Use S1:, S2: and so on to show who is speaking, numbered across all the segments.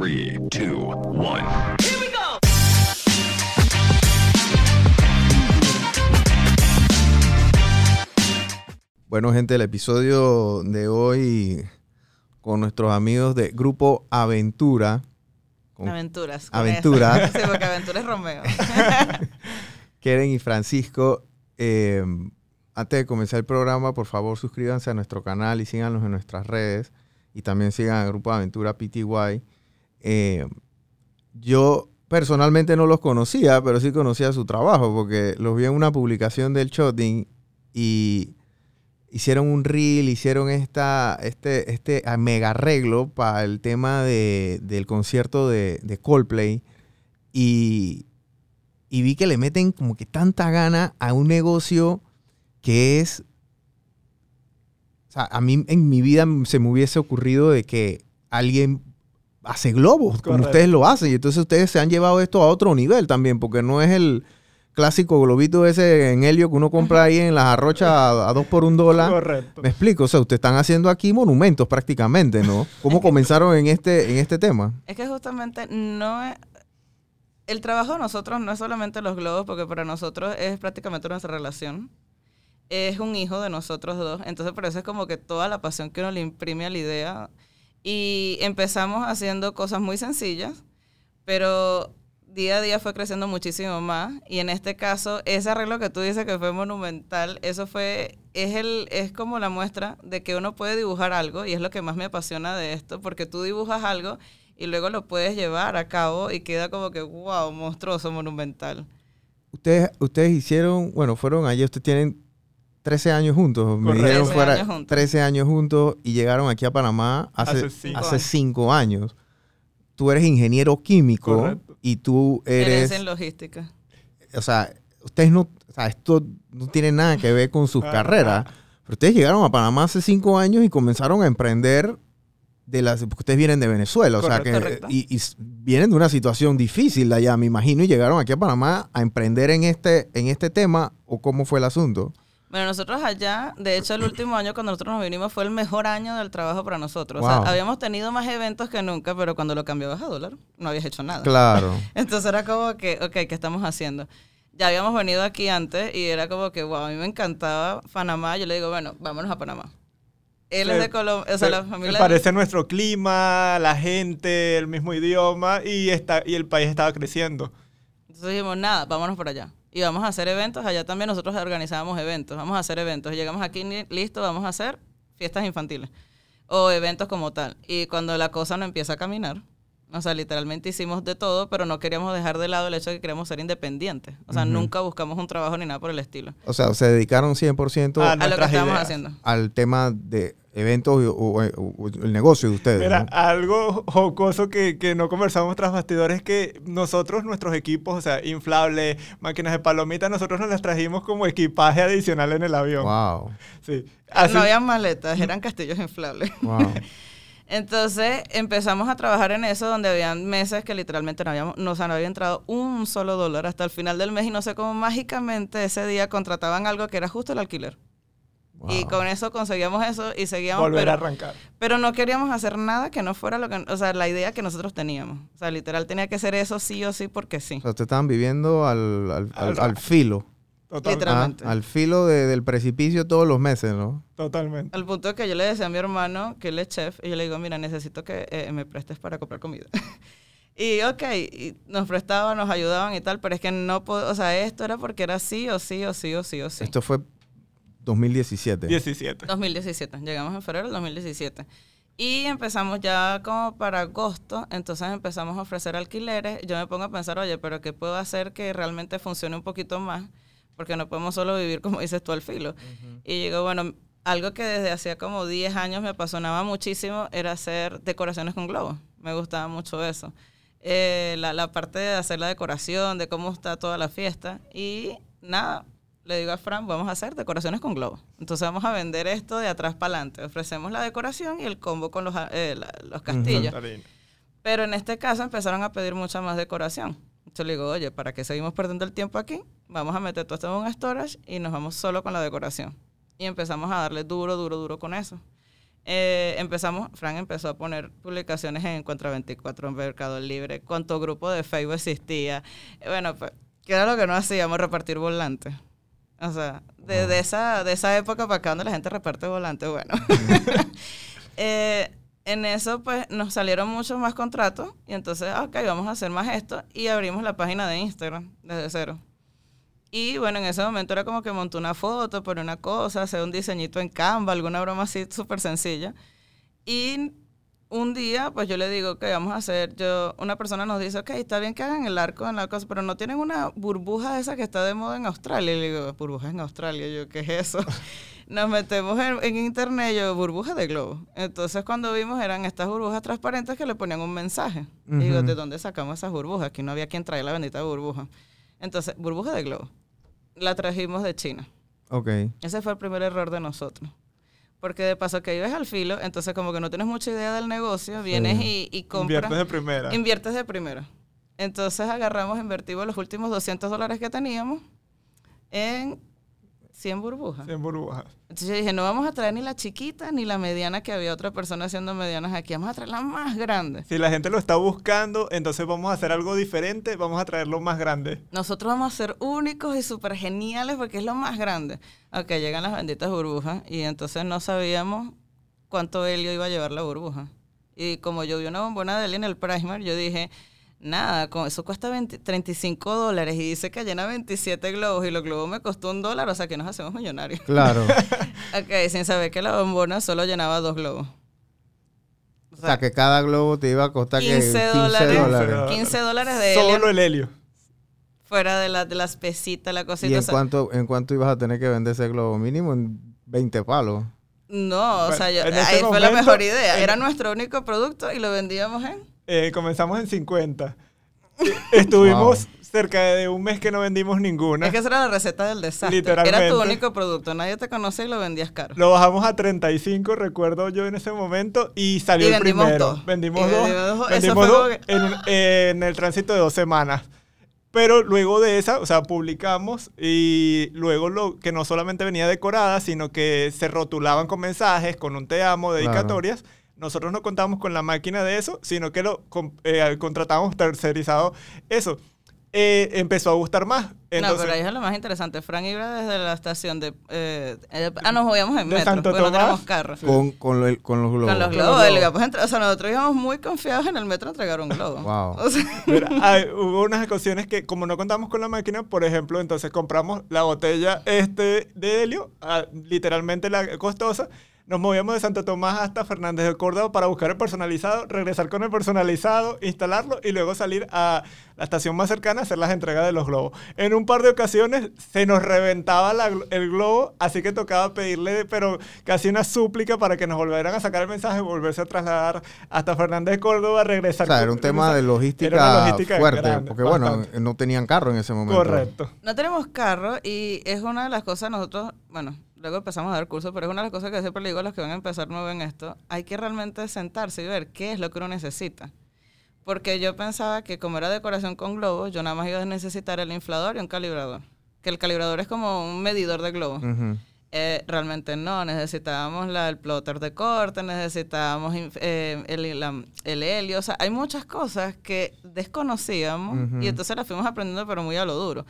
S1: 3, 2, 1.
S2: Bueno, gente, el episodio de hoy con nuestros amigos de Grupo Aventura. con
S3: Aventuras. con
S2: Aventura.
S3: esa. Sí, porque Aventura es Romeo.
S2: Keren y Francisco. Eh, antes de comenzar el programa, por favor, suscríbanse a nuestro canal y síganos en nuestras redes. Y también sigan al Grupo Aventura PTY. Eh, yo personalmente no los conocía, pero sí conocía su trabajo, porque los vi en una publicación del Shotting y hicieron un reel, hicieron esta, este, este ah, mega arreglo para el tema de- del concierto de, de Coldplay. Y, y vi que le meten como que tanta gana a un negocio que es... O sea, a mí en mi vida se me hubiese ocurrido de que alguien hace globos, como ustedes lo hacen. Y entonces ustedes se han llevado esto a otro nivel también, porque no es el clásico globito ese en helio que uno compra ahí en las arrochas a, a dos por un dólar.
S4: Correcto.
S2: Me explico, o sea, ustedes están haciendo aquí monumentos prácticamente, ¿no? ¿Cómo comenzaron en este, en este tema?
S3: Es que justamente no es... El trabajo de nosotros no es solamente los globos, porque para nosotros es prácticamente nuestra relación. Es un hijo de nosotros dos. Entonces, por eso es como que toda la pasión que uno le imprime a la idea. Y empezamos haciendo cosas muy sencillas, pero día a día fue creciendo muchísimo más. Y en este caso, ese arreglo que tú dices que fue monumental, eso fue, es, el, es como la muestra de que uno puede dibujar algo, y es lo que más me apasiona de esto, porque tú dibujas algo y luego lo puedes llevar a cabo y queda como que, wow, monstruoso, monumental.
S2: Ustedes, ustedes hicieron, bueno, fueron allí, ustedes tienen 13 años juntos, me
S4: Correcto.
S2: dijeron
S3: 13
S2: fuera
S3: años juntos.
S2: 13 años juntos y llegaron aquí a Panamá hace,
S4: Hace cinco
S2: hace
S3: años.
S2: cinco años. Tú eres ingeniero químico
S4: Correcto.
S2: y tú eres,
S3: Eres en logística.
S2: o sea, ustedes no, o sea, esto no tiene nada que ver con sus
S4: Para
S2: carreras, pero ustedes llegaron a Panamá hace cinco años y comenzaron a emprender de las, porque ustedes vienen de Venezuela, o sea, que,
S3: Correcto.
S2: y, y vienen de una situación difícil de allá, me imagino, y llegaron aquí a Panamá a emprender en este, en este tema, o cómo fue el asunto.
S3: Bueno, nosotros allá, de hecho, el último año cuando nosotros nos vinimos fue el mejor año del trabajo para nosotros. O sea, habíamos tenido más eventos que nunca, pero cuando lo cambiabas a dólar, no habías hecho nada.
S2: Claro.
S3: Entonces era como que, ok, ¿qué estamos haciendo? Ya habíamos venido aquí antes y era como que, wow, a mí me encantaba Panamá. Yo le digo, bueno, vámonos a Panamá. Él es de Colombia, o sea,
S4: se-
S3: la familia...
S4: parece nuestro clima, la gente, el mismo idioma y, está, y el país estaba creciendo.
S3: Entonces dijimos, nada, vámonos por allá. Y vamos a hacer eventos. Allá también nosotros organizábamos eventos. Vamos a hacer eventos. Llegamos aquí, listo, vamos a hacer fiestas infantiles. O eventos como tal. Y cuando la cosa no empieza a caminar, o sea, literalmente hicimos de todo, pero no queríamos dejar de lado el hecho de que queríamos ser independientes. O sea, nunca buscamos un trabajo ni nada por el estilo.
S2: O sea, se dedicaron 100%
S4: Ah,
S3: A lo que estábamos haciendo.
S2: al tema de eventos o, o- o el negocio de ustedes.
S4: Mira,
S2: ¿no?
S4: algo jocoso que, que no conversamos tras bastidores es que nosotros, nuestros equipos, o sea, inflables, máquinas de palomitas, nosotros nos las trajimos como equipaje adicional en el avión.
S2: Wow.
S4: Sí. Así-
S3: No había maletas, eran castillos inflables.
S2: Wow.
S3: Entonces empezamos a trabajar en eso, donde habían meses que literalmente no, habíamos, no, o sea, no había entrado un solo dólar hasta el final del mes y no sé cómo mágicamente ese día contrataban algo que era justo el alquiler. Y
S2: Wow.
S3: con eso conseguíamos eso y seguíamos.
S4: volver
S3: pero,
S4: a arrancar.
S3: pero no queríamos hacer nada que no fuera lo que, o sea, la idea que nosotros teníamos. O sea, literal tenía que ser eso sí o sí porque sí.
S2: O sea, ustedes estaban viviendo al, al, al-
S4: Al-
S2: al filo.
S4: Totalmente.
S2: Ah,
S3: Literalmente.
S2: al filo de- del precipicio todos los meses, ¿no?
S4: Totalmente.
S3: Al punto de que yo le decía a mi hermano, que él es chef, y yo le digo, mira, necesito que eh, me prestes para comprar comida. y ok, y nos prestaban, nos ayudaban y tal, pero es que no puedo, o sea, esto era porque era sí o sí o sí o sí o sí.
S2: Esto fue 2017.
S4: 17.
S3: 2017, llegamos en febrero del 2017. Y empezamos ya como para agosto, entonces empezamos a ofrecer alquileres. Yo me pongo a pensar, oye, pero ¿qué puedo hacer que realmente funcione un poquito más? Porque no podemos solo vivir, como dices tú, al filo. Y digo, bueno, algo que desde hacía como 10 años me apasionaba muchísimo era hacer decoraciones con globos. Me gustaba mucho eso. Eh, la, la parte de hacer la decoración, de cómo está toda la fiesta. Y nada, le digo a Fran, vamos a hacer decoraciones con globos. Entonces vamos a vender esto de atrás para adelante. Ofrecemos la decoración y el combo con los, eh, la- los castillos. Pero en este caso empezaron a pedir mucha más decoración. Yo le digo, oye, ¿para qué seguimos perdiendo el tiempo aquí? Vamos a meter todo esto en un storage y nos vamos solo con la decoración. Y empezamos a darle duro, duro, duro con eso. eh, empezamos, Frank empezó a poner publicaciones en Encuentra 24 en Mercado Libre, cuánto grupo de Facebook existía. Eh, Bueno, pues, ¿qué era lo que no hacíamos? Repartir volantes. O sea, de, de esa, de esa época para acá donde la gente reparte volantes, bueno. Eh, en eso, pues, nos salieron muchos más contratos y entonces, ah, ok, vamos a hacer más esto y abrimos la página de Instagram desde cero. Y bueno, en ese momento era como que monté una foto, poner una cosa, hacer un diseñito en Canva, alguna broma así súper sencilla. Y un día, pues yo le digo que vamos a hacer, yo, una persona nos dice, ok, está bien que hagan el arco en la cosa, pero no tienen una burbuja esa que está de moda en Australia. Y le digo, burbuja en Australia, yo, ¿qué es eso? Nos metemos en, en internet, yo, burbuja de globo. Entonces cuando vimos eran estas burbujas transparentes que le ponían un mensaje. Y digo. ¿de dónde sacamos esas burbujas? Aquí no había quien traer la bendita burbuja. Entonces, burbuja de globo. La trajimos de China.
S2: Ok.
S3: Ese fue el primer error de nosotros. Porque de paso que vives al filo, entonces como que no tienes mucha idea del negocio, vienes y, y compras.
S4: Inviertes de primera.
S3: Inviertes de primera. Entonces agarramos, invertimos los últimos 200 dólares que teníamos en 100 burbujas.
S4: En burbujas.
S3: Entonces yo dije, no vamos a traer ni la chiquita ni la mediana que había otra persona haciendo medianas aquí, vamos a traer la más grande.
S4: Si la gente lo está buscando, entonces vamos a hacer algo diferente, vamos a traerlo más grande.
S3: Nosotros vamos a ser únicos y súper geniales porque es lo más grande. Ok, llegan las benditas burbujas y entonces no sabíamos cuánto helio iba a llevar la burbuja. Y como yo vi una bombona de helio en el primer, yo dije, nada, con eso cuesta 20 35 dólares y dice que llena 27 globos y los globos me costó un dólar, o sea que nos hacemos millonarios.
S2: Claro.
S3: ok, sin saber que la bombona solo llenaba dos globos. O
S2: o sea, que cada globo te iba a costar que
S3: 15 dólares.
S2: dólares.
S3: 15 dólares de helio
S4: Solo el helio.
S3: fuera de, la, de las pesitas, la cosita.
S2: ¿Y
S3: o
S2: en
S3: sea,
S2: cuánto, en cuánto ibas a tener que vender ese globo? Mínimo en 20 palos.
S3: No, o
S4: Bueno,
S3: sea, yo- ahí fue la mejor idea.
S4: en-
S3: Era nuestro único producto y lo vendíamos en.
S4: Eh, comenzamos en 50. Eh, Estuvimos
S2: Wow.
S4: cerca de un mes que no vendimos ninguna.
S3: Es que esa era la receta del desastre.
S4: Literalmente.
S3: Era tu único producto. Nadie te conoce y lo vendías caro.
S4: Lo bajamos a 35, recuerdo yo en ese momento, y salió
S3: Y
S4: el
S3: vendimos
S4: primero.
S3: dos.
S4: Vendimos
S3: Y
S4: dos.
S3: vendimos dos.
S4: Vendimos
S3: que-
S4: en, un- en el tránsito de dos semanas. Pero luego de esa, o sea, publicamos y luego lo que no solamente venía decorada, sino que se rotulaban con mensajes, con un te amo, dedicatorias. Nosotros no contamos con la máquina de eso, sino que lo con- eh, contratamos tercerizado. Eso eh, empezó a gustar más.
S3: no,
S4: Entonces,
S3: pero ahí es lo más interesante. Frank iba desde la estación de. eh, eh, ah, nos movíamos en
S4: De
S3: metro.
S4: Santo
S3: porque no teníamos carro.
S2: Con, con, lo- con los globos.
S3: Con los
S4: Con
S3: globos.
S4: los
S3: el-
S4: globos.
S3: pues, o sea, nosotros íbamos muy confiados en el metro a entregar un globo.
S2: Wow.
S3: O sea,
S4: Mira, hay- hubo unas ocasiones que, como no contamos con la máquina, por ejemplo, entonces compramos la botella este de helio, ah, literalmente la costosa. Nos movíamos de Santo Tomás hasta Fernández de Córdoba para buscar el personalizado, regresar con el personalizado, instalarlo y luego salir a la estación más cercana a hacer las entregas de los globos. En un par de ocasiones se nos reventaba la el globo, así que tocaba pedirle, pero casi una súplica para que nos volvieran a sacar el mensaje, volverse a trasladar hasta Fernández de Córdoba, regresar.
S2: O sea, era
S4: con-
S2: un tema de logística,
S4: Era una logística
S2: fuerte.
S4: grande,
S2: porque bueno, no tenían carro en ese momento.
S4: Correcto.
S3: No tenemos carro y es una de las cosas nosotros, bueno, luego empezamos a dar cursos, pero es una de las cosas que siempre le digo a los que van a empezar nuevo en esto, hay que realmente sentarse y ver qué es lo que uno necesita. Porque yo pensaba que como era decoración con globos, yo nada más iba a necesitar el inflador y un calibrador. Que el calibrador es como un medidor de globos.
S2: Ujú.
S3: Eh, realmente no, necesitábamos la, el plotter de corte, necesitábamos eh, el, la- el helio, o sea, hay muchas cosas que desconocíamos
S2: Ujú.
S3: y entonces las fuimos aprendiendo pero muy a lo duro.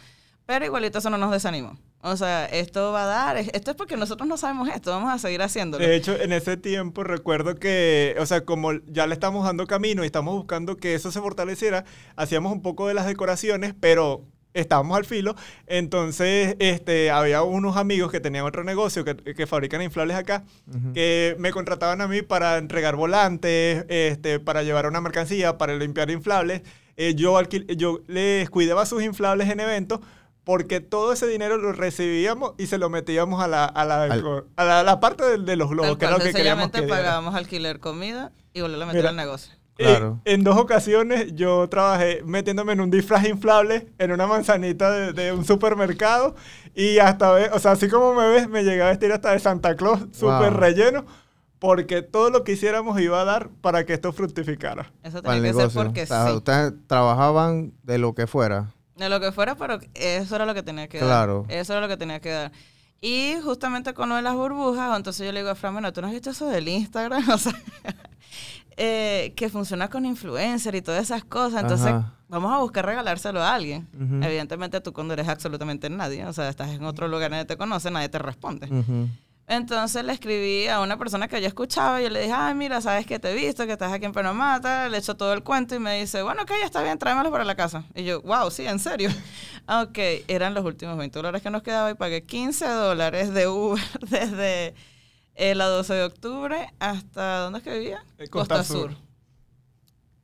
S3: Pero igualito eso no nos desanimó. O sea, esto va a dar, es- esto es porque nosotros no sabemos esto, vamos a seguir haciéndolo.
S4: De hecho, en ese tiempo recuerdo que, o sea, como ya le estamos dando camino y estamos buscando que eso se fortaleciera, hacíamos un poco de las decoraciones, pero estábamos al filo. Entonces, este, había unos amigos que tenían otro negocio que, que fabrican inflables acá,
S2: Ujú.
S4: que me contrataban a mí para entregar volantes, este, para llevar una mercancía, para limpiar inflables. Eh, yo, yo les cuidaba sus inflables en eventos porque todo ese dinero lo recibíamos y se lo metíamos a la, a la,
S2: Al-
S4: a la, la parte de, de los globos, que era lo que queríamos que diera.
S3: pagábamos alquiler, comida y volverlo a meter
S4: Mira,
S3: al negocio.
S4: Eh,
S2: Claro.
S4: en dos ocasiones yo trabajé metiéndome en un disfraz inflable en una manzanita de, de un supermercado y hasta, o sea, así como me ves, me llegué a vestir hasta de Santa Claus, súper
S2: Wow.
S4: relleno, porque todo lo que hiciéramos iba a dar para que esto fructificara.
S3: Eso tenía que ser porque
S2: O sea,
S3: sí.
S2: ustedes trabajaban de lo que fuera.
S3: De lo que fuera, pero eso era lo que tenía que
S2: Claro.
S3: dar. Eso era lo que tenía que dar. Y justamente con lo de las burbujas, entonces yo le digo a Fran, bueno, ¿tú no has visto eso del Instagram? O sea, eh, que funciona con influencer y todas esas cosas. Entonces,
S2: Ajá.
S3: vamos a buscar regalárselo a alguien. Evidentemente, tú cuando eres absolutamente nadie, o sea, estás en otro lugar, nadie te conoce, nadie te responde.
S2: Ujú.
S3: Entonces le escribí a una persona que yo escuchaba y yo le dije, ay, mira, sabes que te he visto, que estás aquí en Panamá, tal", le echo todo el cuento y me dice, bueno, ok, ya está bien, tráemelo para la casa. Y yo, wow, sí, en serio. ok, eran los últimos 20 dólares que nos quedaba y pagué 15 dólares de Uber desde eh, la 12 de octubre hasta, ¿dónde es que vivía?
S4: Eh, Costa
S3: Costa,
S4: Sur.
S3: Sur.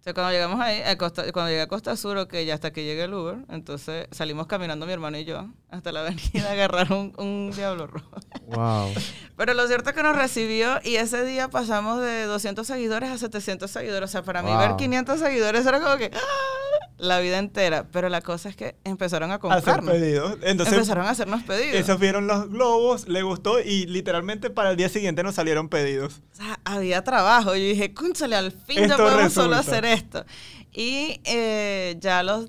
S3: O sea, cuando llegamos ahí, a Costa- cuando llegué a Costa Sur, ok, ya hasta que llegue el Uber, entonces salimos caminando mi hermano y yo hasta la avenida a agarrar un, un diablo rojo.
S2: Wow.
S3: Pero lo cierto es que nos recibió y ese día pasamos de 200 seguidores a 700 seguidores. O sea, para mí ver 500 seguidores era como que ¡ah! la vida entera. Pero la cosa es que empezaron a
S4: Hacer
S3: comprarnos.
S4: pedidos. Entonces,
S3: empezaron a hacernos pedidos.
S4: esos vieron los globos, le gustó y literalmente para el día siguiente nos salieron pedidos.
S3: O sea, había trabajo. Yo dije, cúnchale, al fin ya podemos solo hacer esto. Y eh, ya los,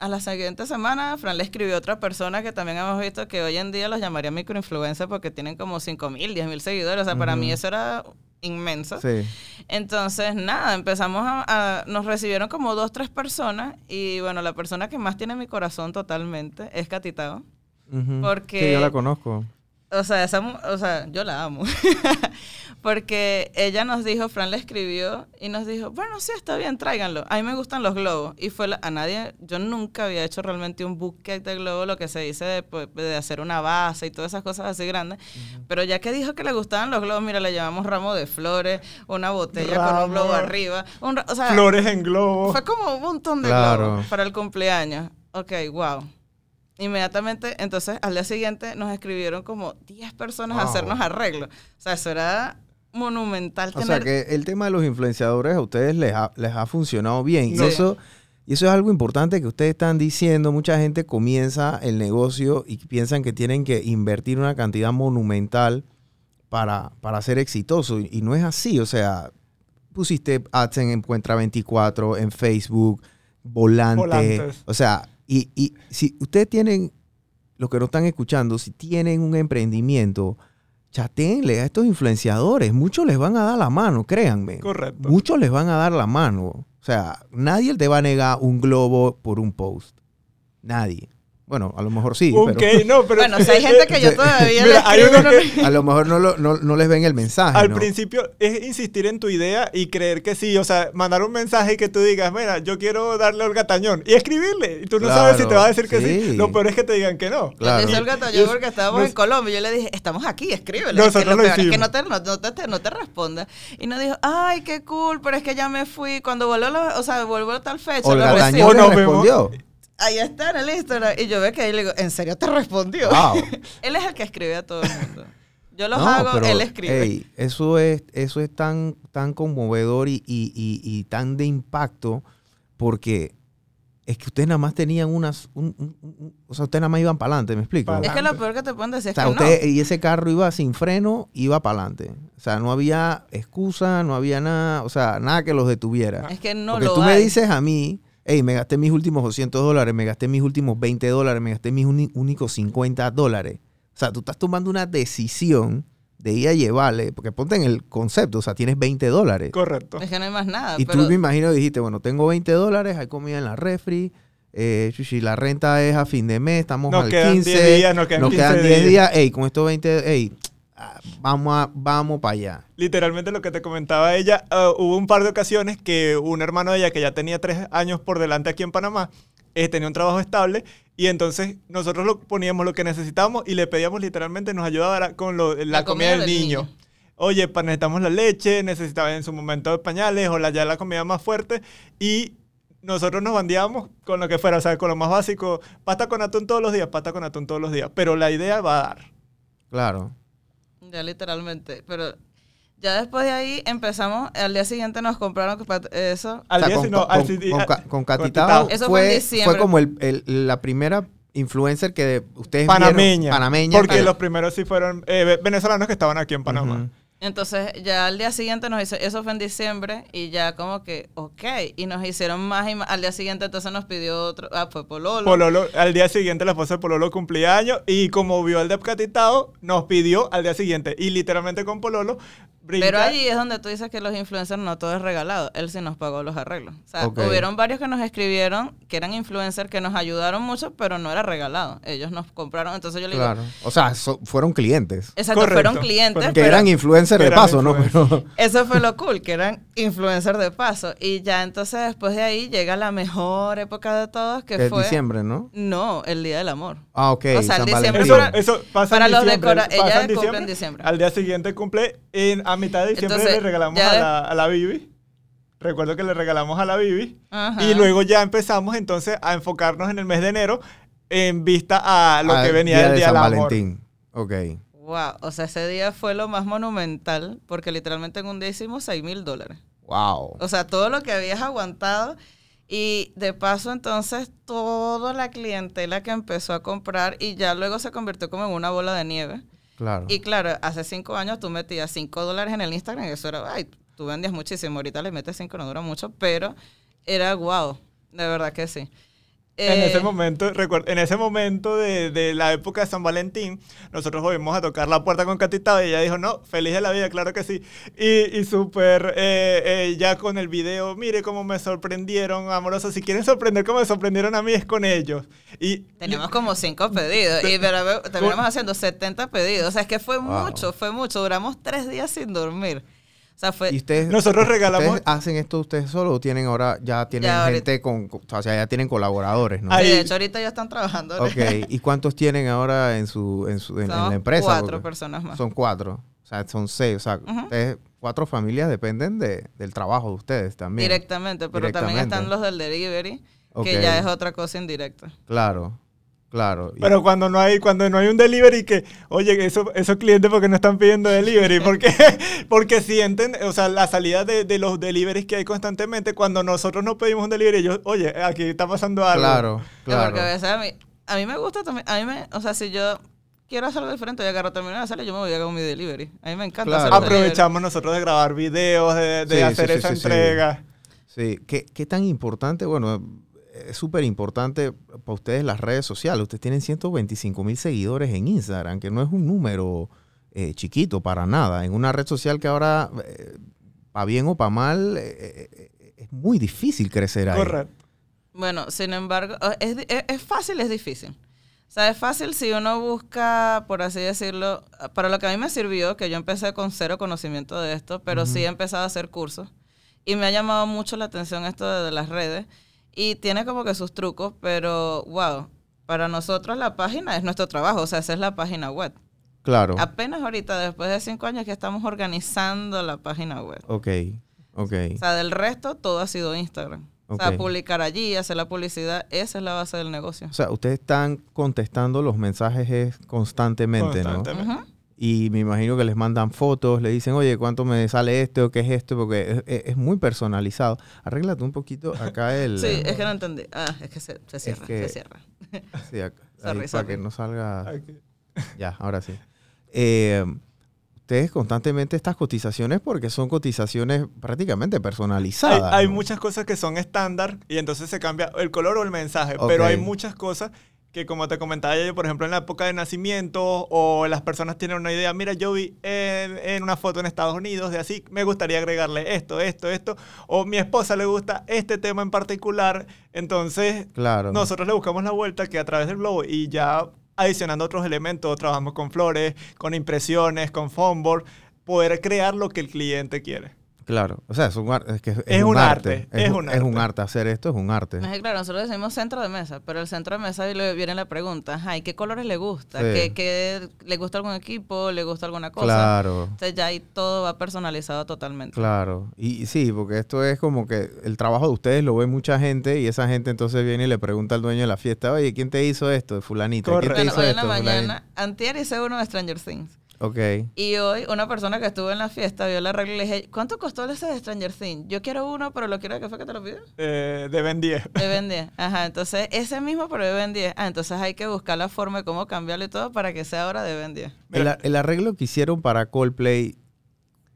S3: a la siguiente semana, Fran le escribió a otra persona que también hemos visto que hoy en día los llamaría microinfluencers porque tienen como 5 mil, 10 mil seguidores. O sea, para mí eso era inmenso.
S2: Sí.
S3: Entonces, nada, empezamos a, a- Nos recibieron como dos, tres personas. Y bueno, la persona que más tiene mi corazón totalmente es Catitao. Porque-
S2: Sí, yo la conozco.
S3: O sea, esa, o sea, yo la amo. Porque ella nos dijo, Fran le escribió y nos dijo, bueno, sí, está bien, tráiganlo. A mí me gustan los globos. Y fue la- a nadie, yo nunca había hecho realmente un bouquet de globo, lo que se dice de, pues, de hacer una base y todas esas cosas así grandes. Pero ya que dijo que le gustaban los globos, mira, le llevamos ramo de flores, una botella con
S4: Ramo.
S3: un globo arriba. un o sea,
S4: Flores en globos.
S3: fue como un montón de
S2: Claro.
S3: globos para el cumpleaños. Ok, wow. Inmediatamente, entonces al día siguiente nos escribieron como 10 personas a hacernos arreglos. O sea, eso era monumental
S2: O
S3: tener.
S2: sea que el tema de los influenciadores a ustedes les ha, les ha funcionado bien. Y, eso, y eso es algo importante que ustedes están diciendo. Mucha gente comienza el negocio y piensan que tienen que invertir una cantidad monumental para, para ser exitoso. Y, y no es así. O sea, pusiste ads en Encuentra 24, en Facebook, volante.
S4: Volantes.
S2: O sea, y, y si ustedes tienen, los que no están escuchando, si tienen un emprendimiento, chatéenle a estos influenciadores. Muchos les van a dar la mano, créanme.
S4: Correcto.
S2: Muchos les van a dar la mano. O sea, nadie te va a negar un globo por un post. Nadie. Bueno, a lo mejor sí,
S4: Ok,
S2: pero
S4: no, pero.
S3: bueno, si hay gente que yo todavía le
S4: Mira, hay
S3: no-
S4: que-
S2: a lo mejor no, lo- no, no les ven el mensaje.
S4: Al
S2: ¿no?
S4: principio es insistir en tu idea y creer que sí, o sea, mandar un mensaje y que tú digas, mira, yo quiero darle al gatañón y escribirle. Y tú no sabes si te va a decir que sí.
S2: sí.
S4: Lo peor es que te digan que no.
S2: Claro.
S3: Yo yo porque estábamos
S4: nos-
S3: en Colombia. Yo le dije, estamos aquí, escríbele.
S4: Nosotros
S3: Es que lo
S4: lo
S3: peor es que no te, no, no te, no te responde. Y nos dijo, ay, qué cool, pero es que ya me fui. Cuando vuelvo, a la- o sea, vuelvo a tal fecha,
S2: O el
S3: lo
S2: gatañón
S3: recibo.
S4: O
S2: le
S4: nos vemos.
S3: Ahí está en el Instagram. Y yo veo que ahí le digo, ¿en serio te respondió?
S2: Wow.
S3: él es el que escribe a todo el mundo. Yo los
S2: No,
S3: hago,
S2: pero,
S3: él escribe.
S2: ey, eso es, eso es tan, tan conmovedor y, y- y- y tan de impacto porque es que ustedes nada más tenían unas... un- un- un- o sea, ustedes nada más iban para adelante, ¿me explico?
S3: Es que lo peor que te pueden decir
S2: O
S3: es
S2: sea,
S3: que
S2: usted-
S3: no.
S2: y ese carro iba sin freno, iba para adelante. O sea, no había excusa, no había nada, o sea, nada que los detuviera.
S3: Es que no
S2: Porque
S3: lo
S2: tú me dices a mí, hey, me gasté mis últimos 200 dólares, me gasté mis últimos 20 dólares, me gasté mis únicos 50 dólares. O sea, tú estás tomando una decisión de ir a llevarle, porque ponte en el concepto, o sea, tienes 20 dólares.
S4: Correcto.
S3: Es que no hay más nada.
S2: Y
S3: pero
S2: tú me imagino dijiste, bueno, tengo 20 dólares, hay comida en la refri, eh, si la renta es a fin de mes, estamos
S4: Nos
S2: al
S4: quedan
S2: 15,
S4: 10 días, nos quedan 15
S2: 10
S4: días.
S2: días, ey, con estos 20, ey, vamos, a, vamos para allá.
S4: Literalmente lo que te comentaba ella, ah, hubo un par de ocasiones que un hermano de ella que ya tenía tres años por delante aquí en Panamá, eh, tenía un trabajo estable y entonces nosotros lo poníamos lo que necesitábamos y le pedíamos literalmente nos ayudara con lo- la, comida, del, niño. Oye, pa- necesitamos la leche, necesitaba en su momento pañales o la, ya la comida más fuerte y nosotros nos bandeábamos con lo que fuera, o sea, con lo más básico, pasta con atún todos los días, pasta con atún todos los días, pero la idea va a dar.
S2: Claro.
S3: Ya literalmente. Pero ya después de ahí empezamos, al día siguiente nos compraron eso.
S4: Al
S2: O sea,
S4: día
S2: con,
S4: no,
S2: con- Catitao.
S3: Eso fue en
S2: fue,
S3: diciembre.
S2: fue como el- el- la primera influencer que ustedes
S4: Panameña.
S2: vieron, panameña
S4: Porque
S2: que-
S4: los primeros sí fueron eh, ve- venezolanos que estaban aquí en Panamá.
S3: Entonces ya al día siguiente nos hizo, eso fue en diciembre y ya como que, ok, y nos hicieron más y más. Al día siguiente entonces nos pidió otro, ah, fue Pololo.
S4: Pololo, al día siguiente la esposa de Pololo cumplía años y como vio el Decatitado, nos pidió al día siguiente. Y literalmente con Pololo, brinca.
S3: Pero ahí es donde tú dices que los influencers no todo es regalado. Él sí nos pagó los arreglos. O sea,
S2: Ok.
S3: hubieron varios que nos escribieron que eran influencers que nos ayudaron mucho, pero no era regalado. Ellos nos compraron. Entonces yo le digo,
S2: Claro. O sea, so- fueron clientes.
S3: exacto,
S4: Correcto.
S3: fueron clientes.
S4: Fueron-
S2: Que
S3: pero-
S2: eran influencers de
S4: eran
S2: paso, ¿no? Pero-
S3: Eso fue lo cool, que eran influencers de paso. Y ya entonces después de ahí llega la mejor época de todas, que
S2: es
S3: fue...
S2: diciembre, ¿no?
S3: No, el Día del Amor.
S2: Ah, ok.
S3: O sea,
S2: San
S3: el diciembre.
S4: Eso, eso pasa
S3: Para
S4: en
S3: los
S4: diciembre.
S3: decora-
S4: pasa
S3: ella cumple en diciembre.
S4: Al día siguiente cumple, en, a mitad de diciembre
S3: Entonces,
S4: le regalamos
S3: ya
S4: a
S3: de-
S4: la, a la Bibi. Recuerdo que le regalamos a la Bibi.
S3: Ajá.
S4: Y luego ya empezamos entonces a enfocarnos en el mes de enero en vista a lo
S2: Ah,
S4: que venía
S2: día
S4: del
S2: de
S4: Día
S2: San
S4: del Amor.
S2: Valentín. Ok.
S3: Wow, o sea, ese día fue lo más monumental, porque literalmente en un día hicimos 6 mil dólares.
S2: Wow.
S3: O sea, todo lo que habías aguantado. Y de paso, entonces, toda la clientela que empezó a comprar y ya luego se convirtió como en una bola de nieve.
S2: Claro.
S3: Y claro, hace cinco años tú metías 5 dólares en el Instagram y eso era, ay, tú vendías muchísimo. Ahorita le metes 5, no dura mucho, pero era guau. De verdad que sí.
S4: En
S3: Eh,
S4: ese momento, recuerdo, en ese momento de, de la época de San Valentín, nosotros volvimos a tocar la puerta con Catitado y ella dijo, no, feliz de la vida, claro que sí. Y, y súper, eh, eh, ya con el video, mire cómo me sorprendieron, amorosos. Si quieren sorprender como me sorprendieron a mí, es con ellos. Y
S3: Teníamos como cinco pedidos y pero terminamos haciendo 70 pedidos. O sea, es que fue
S2: Wow.
S3: mucho, fue mucho. Duramos tres días sin dormir. O sea, fue...
S2: ¿Y ustedes,
S4: Nosotros regalamos-
S2: ¿Ustedes hacen esto ustedes solo o tienen ahora, ya tienen
S3: Ya, ahorita.
S2: gente con, o sea, ya tienen colaboradores, ¿no?
S4: Ahí-
S3: Sí, de hecho, ahorita ya están trabajando.
S2: Ok. ¿Y cuántos tienen ahora en su, en su, en, la empresa?
S3: cuatro
S2: Porque
S3: personas más.
S2: Son cuatro. O sea, son seis. O sea, ustedes, cuatro familias dependen de, del trabajo de ustedes también.
S3: Directamente, pero también están los del delivery, que ya es otra cosa indirecta.
S2: Claro, claro. Y-
S4: Pero cuando no hay, cuando no hay un delivery que, oye, eso, esos clientes porque no están pidiendo delivery, porque, porque sienten, o sea, la salida de, de los deliveries que hay constantemente, cuando nosotros no pedimos un delivery, ellos, oye, aquí está pasando algo.
S2: claro, claro.
S3: Porque a veces a mí, a mí me gusta también, a mí me, o sea, si yo quiero hacer algo diferente, yo agarro terminar de hacerlo, yo me voy a hacer mi delivery. A mí me encanta
S2: Claro.
S3: hacer los delivery.
S4: Aprovechamos nosotros de grabar videos, de, de
S2: Sí,
S4: hacer
S2: sí, sí,
S4: esa
S2: sí, sí.
S4: entrega.
S2: Sí, ¿Qué, qué tan importante? Bueno, es súper importante para ustedes las redes sociales. Ustedes tienen 125 mil seguidores en Instagram, que no es un número eh, chiquito para nada. En una red social que ahora, para bien o para mal, eh, eh, es muy difícil crecer ahí.
S4: Correcto.
S3: Bueno, sin embargo, es, es, es fácil, es difícil. O sea, es fácil si uno busca, por así decirlo, para lo que a mí me sirvió, que yo empecé con cero conocimiento de esto, pero sí he empezado a hacer cursos. Y me ha llamado mucho la atención esto de, de las redes. Y tiene como que sus trucos, pero wow, para nosotros la página es nuestro trabajo, o sea, esa es la página web.
S2: Claro.
S3: Apenas ahorita, después de cinco años, que estamos organizando la página web.
S2: Ok, ok.
S3: O sea, del resto, todo ha sido Instagram. O
S2: Ok.
S3: sea, publicar allí, hacer la publicidad, esa es la base del negocio.
S2: O sea, ustedes están contestando los mensajes es constantemente, ¿no?
S4: Constantemente.
S3: Ujú.
S2: Y me imagino que les mandan fotos, le dicen, oye, ¿cuánto me sale esto? ¿Qué es esto? Porque es, es- es muy personalizado. Arréglate un poquito acá el...
S3: Sí, es que no entendí. Ah, es que se, se cierra,
S2: que-
S3: se cierra.
S2: Sí, acá,
S3: Sorry,
S2: ahí para que no salga... Ya, ahora sí. Eh, ustedes constantemente estas cotizaciones porque son cotizaciones prácticamente personalizadas.
S4: hay
S2: ¿no?
S4: muchas cosas que son estándar y entonces se cambia el color o el mensaje, pero hay muchas cosas que como te comentaba yo, por ejemplo, en la época de nacimiento o las personas tienen una idea, mira, yo vi en, en una foto en Estados Unidos de así, me gustaría agregarle esto, esto, esto, o mi esposa le gusta este tema en particular, entonces
S2: Claro.
S4: nosotros le buscamos la vuelta que a través del globo y ya adicionando otros elementos, trabajamos con flores, con impresiones, con foamboard, poder crear lo que el cliente quiere.
S2: Claro. O sea, es un, ar- es que es
S4: Es un arte, es un
S2: Es un
S4: arte.
S2: arte. Hacer esto es un arte.
S3: Claro, nosotros decimos centro de mesa, pero el centro de mesa viene la pregunta, ay, ¿qué colores le gusta?
S2: Sí.
S3: ¿Qué, qué- le gusta algún equipo? ¿Le gusta alguna cosa?
S2: Claro.
S3: Entonces ya ahí todo va personalizado totalmente.
S2: Claro, y sí, porque esto es como que el trabajo de ustedes lo ve mucha gente y esa gente entonces viene y le pregunta al dueño de la fiesta, oye, ¿quién te hizo esto? Fulanito. ¿Quién te.
S3: Bueno,
S2: hizo
S3: hoy en
S2: esto?
S3: la
S2: Fulanito?"
S3: mañana, antier hice uno de Stranger Things.
S2: Ok,
S3: Y hoy una persona que estuvo en la fiesta vio la regla y le dije, ¿cuánto costó ese de Stranger Things? Yo quiero uno, pero lo quiero, ¿qué fue que te lo pidió?
S4: Eh, de Ben 10.
S3: De Ben 10. Ajá, entonces ese mismo, pero de Ben 10. Ah, entonces hay que buscar la forma de cómo cambiarlo y todo para que sea ahora de Ben 10.
S2: el, arreglo que hicieron para Coldplay,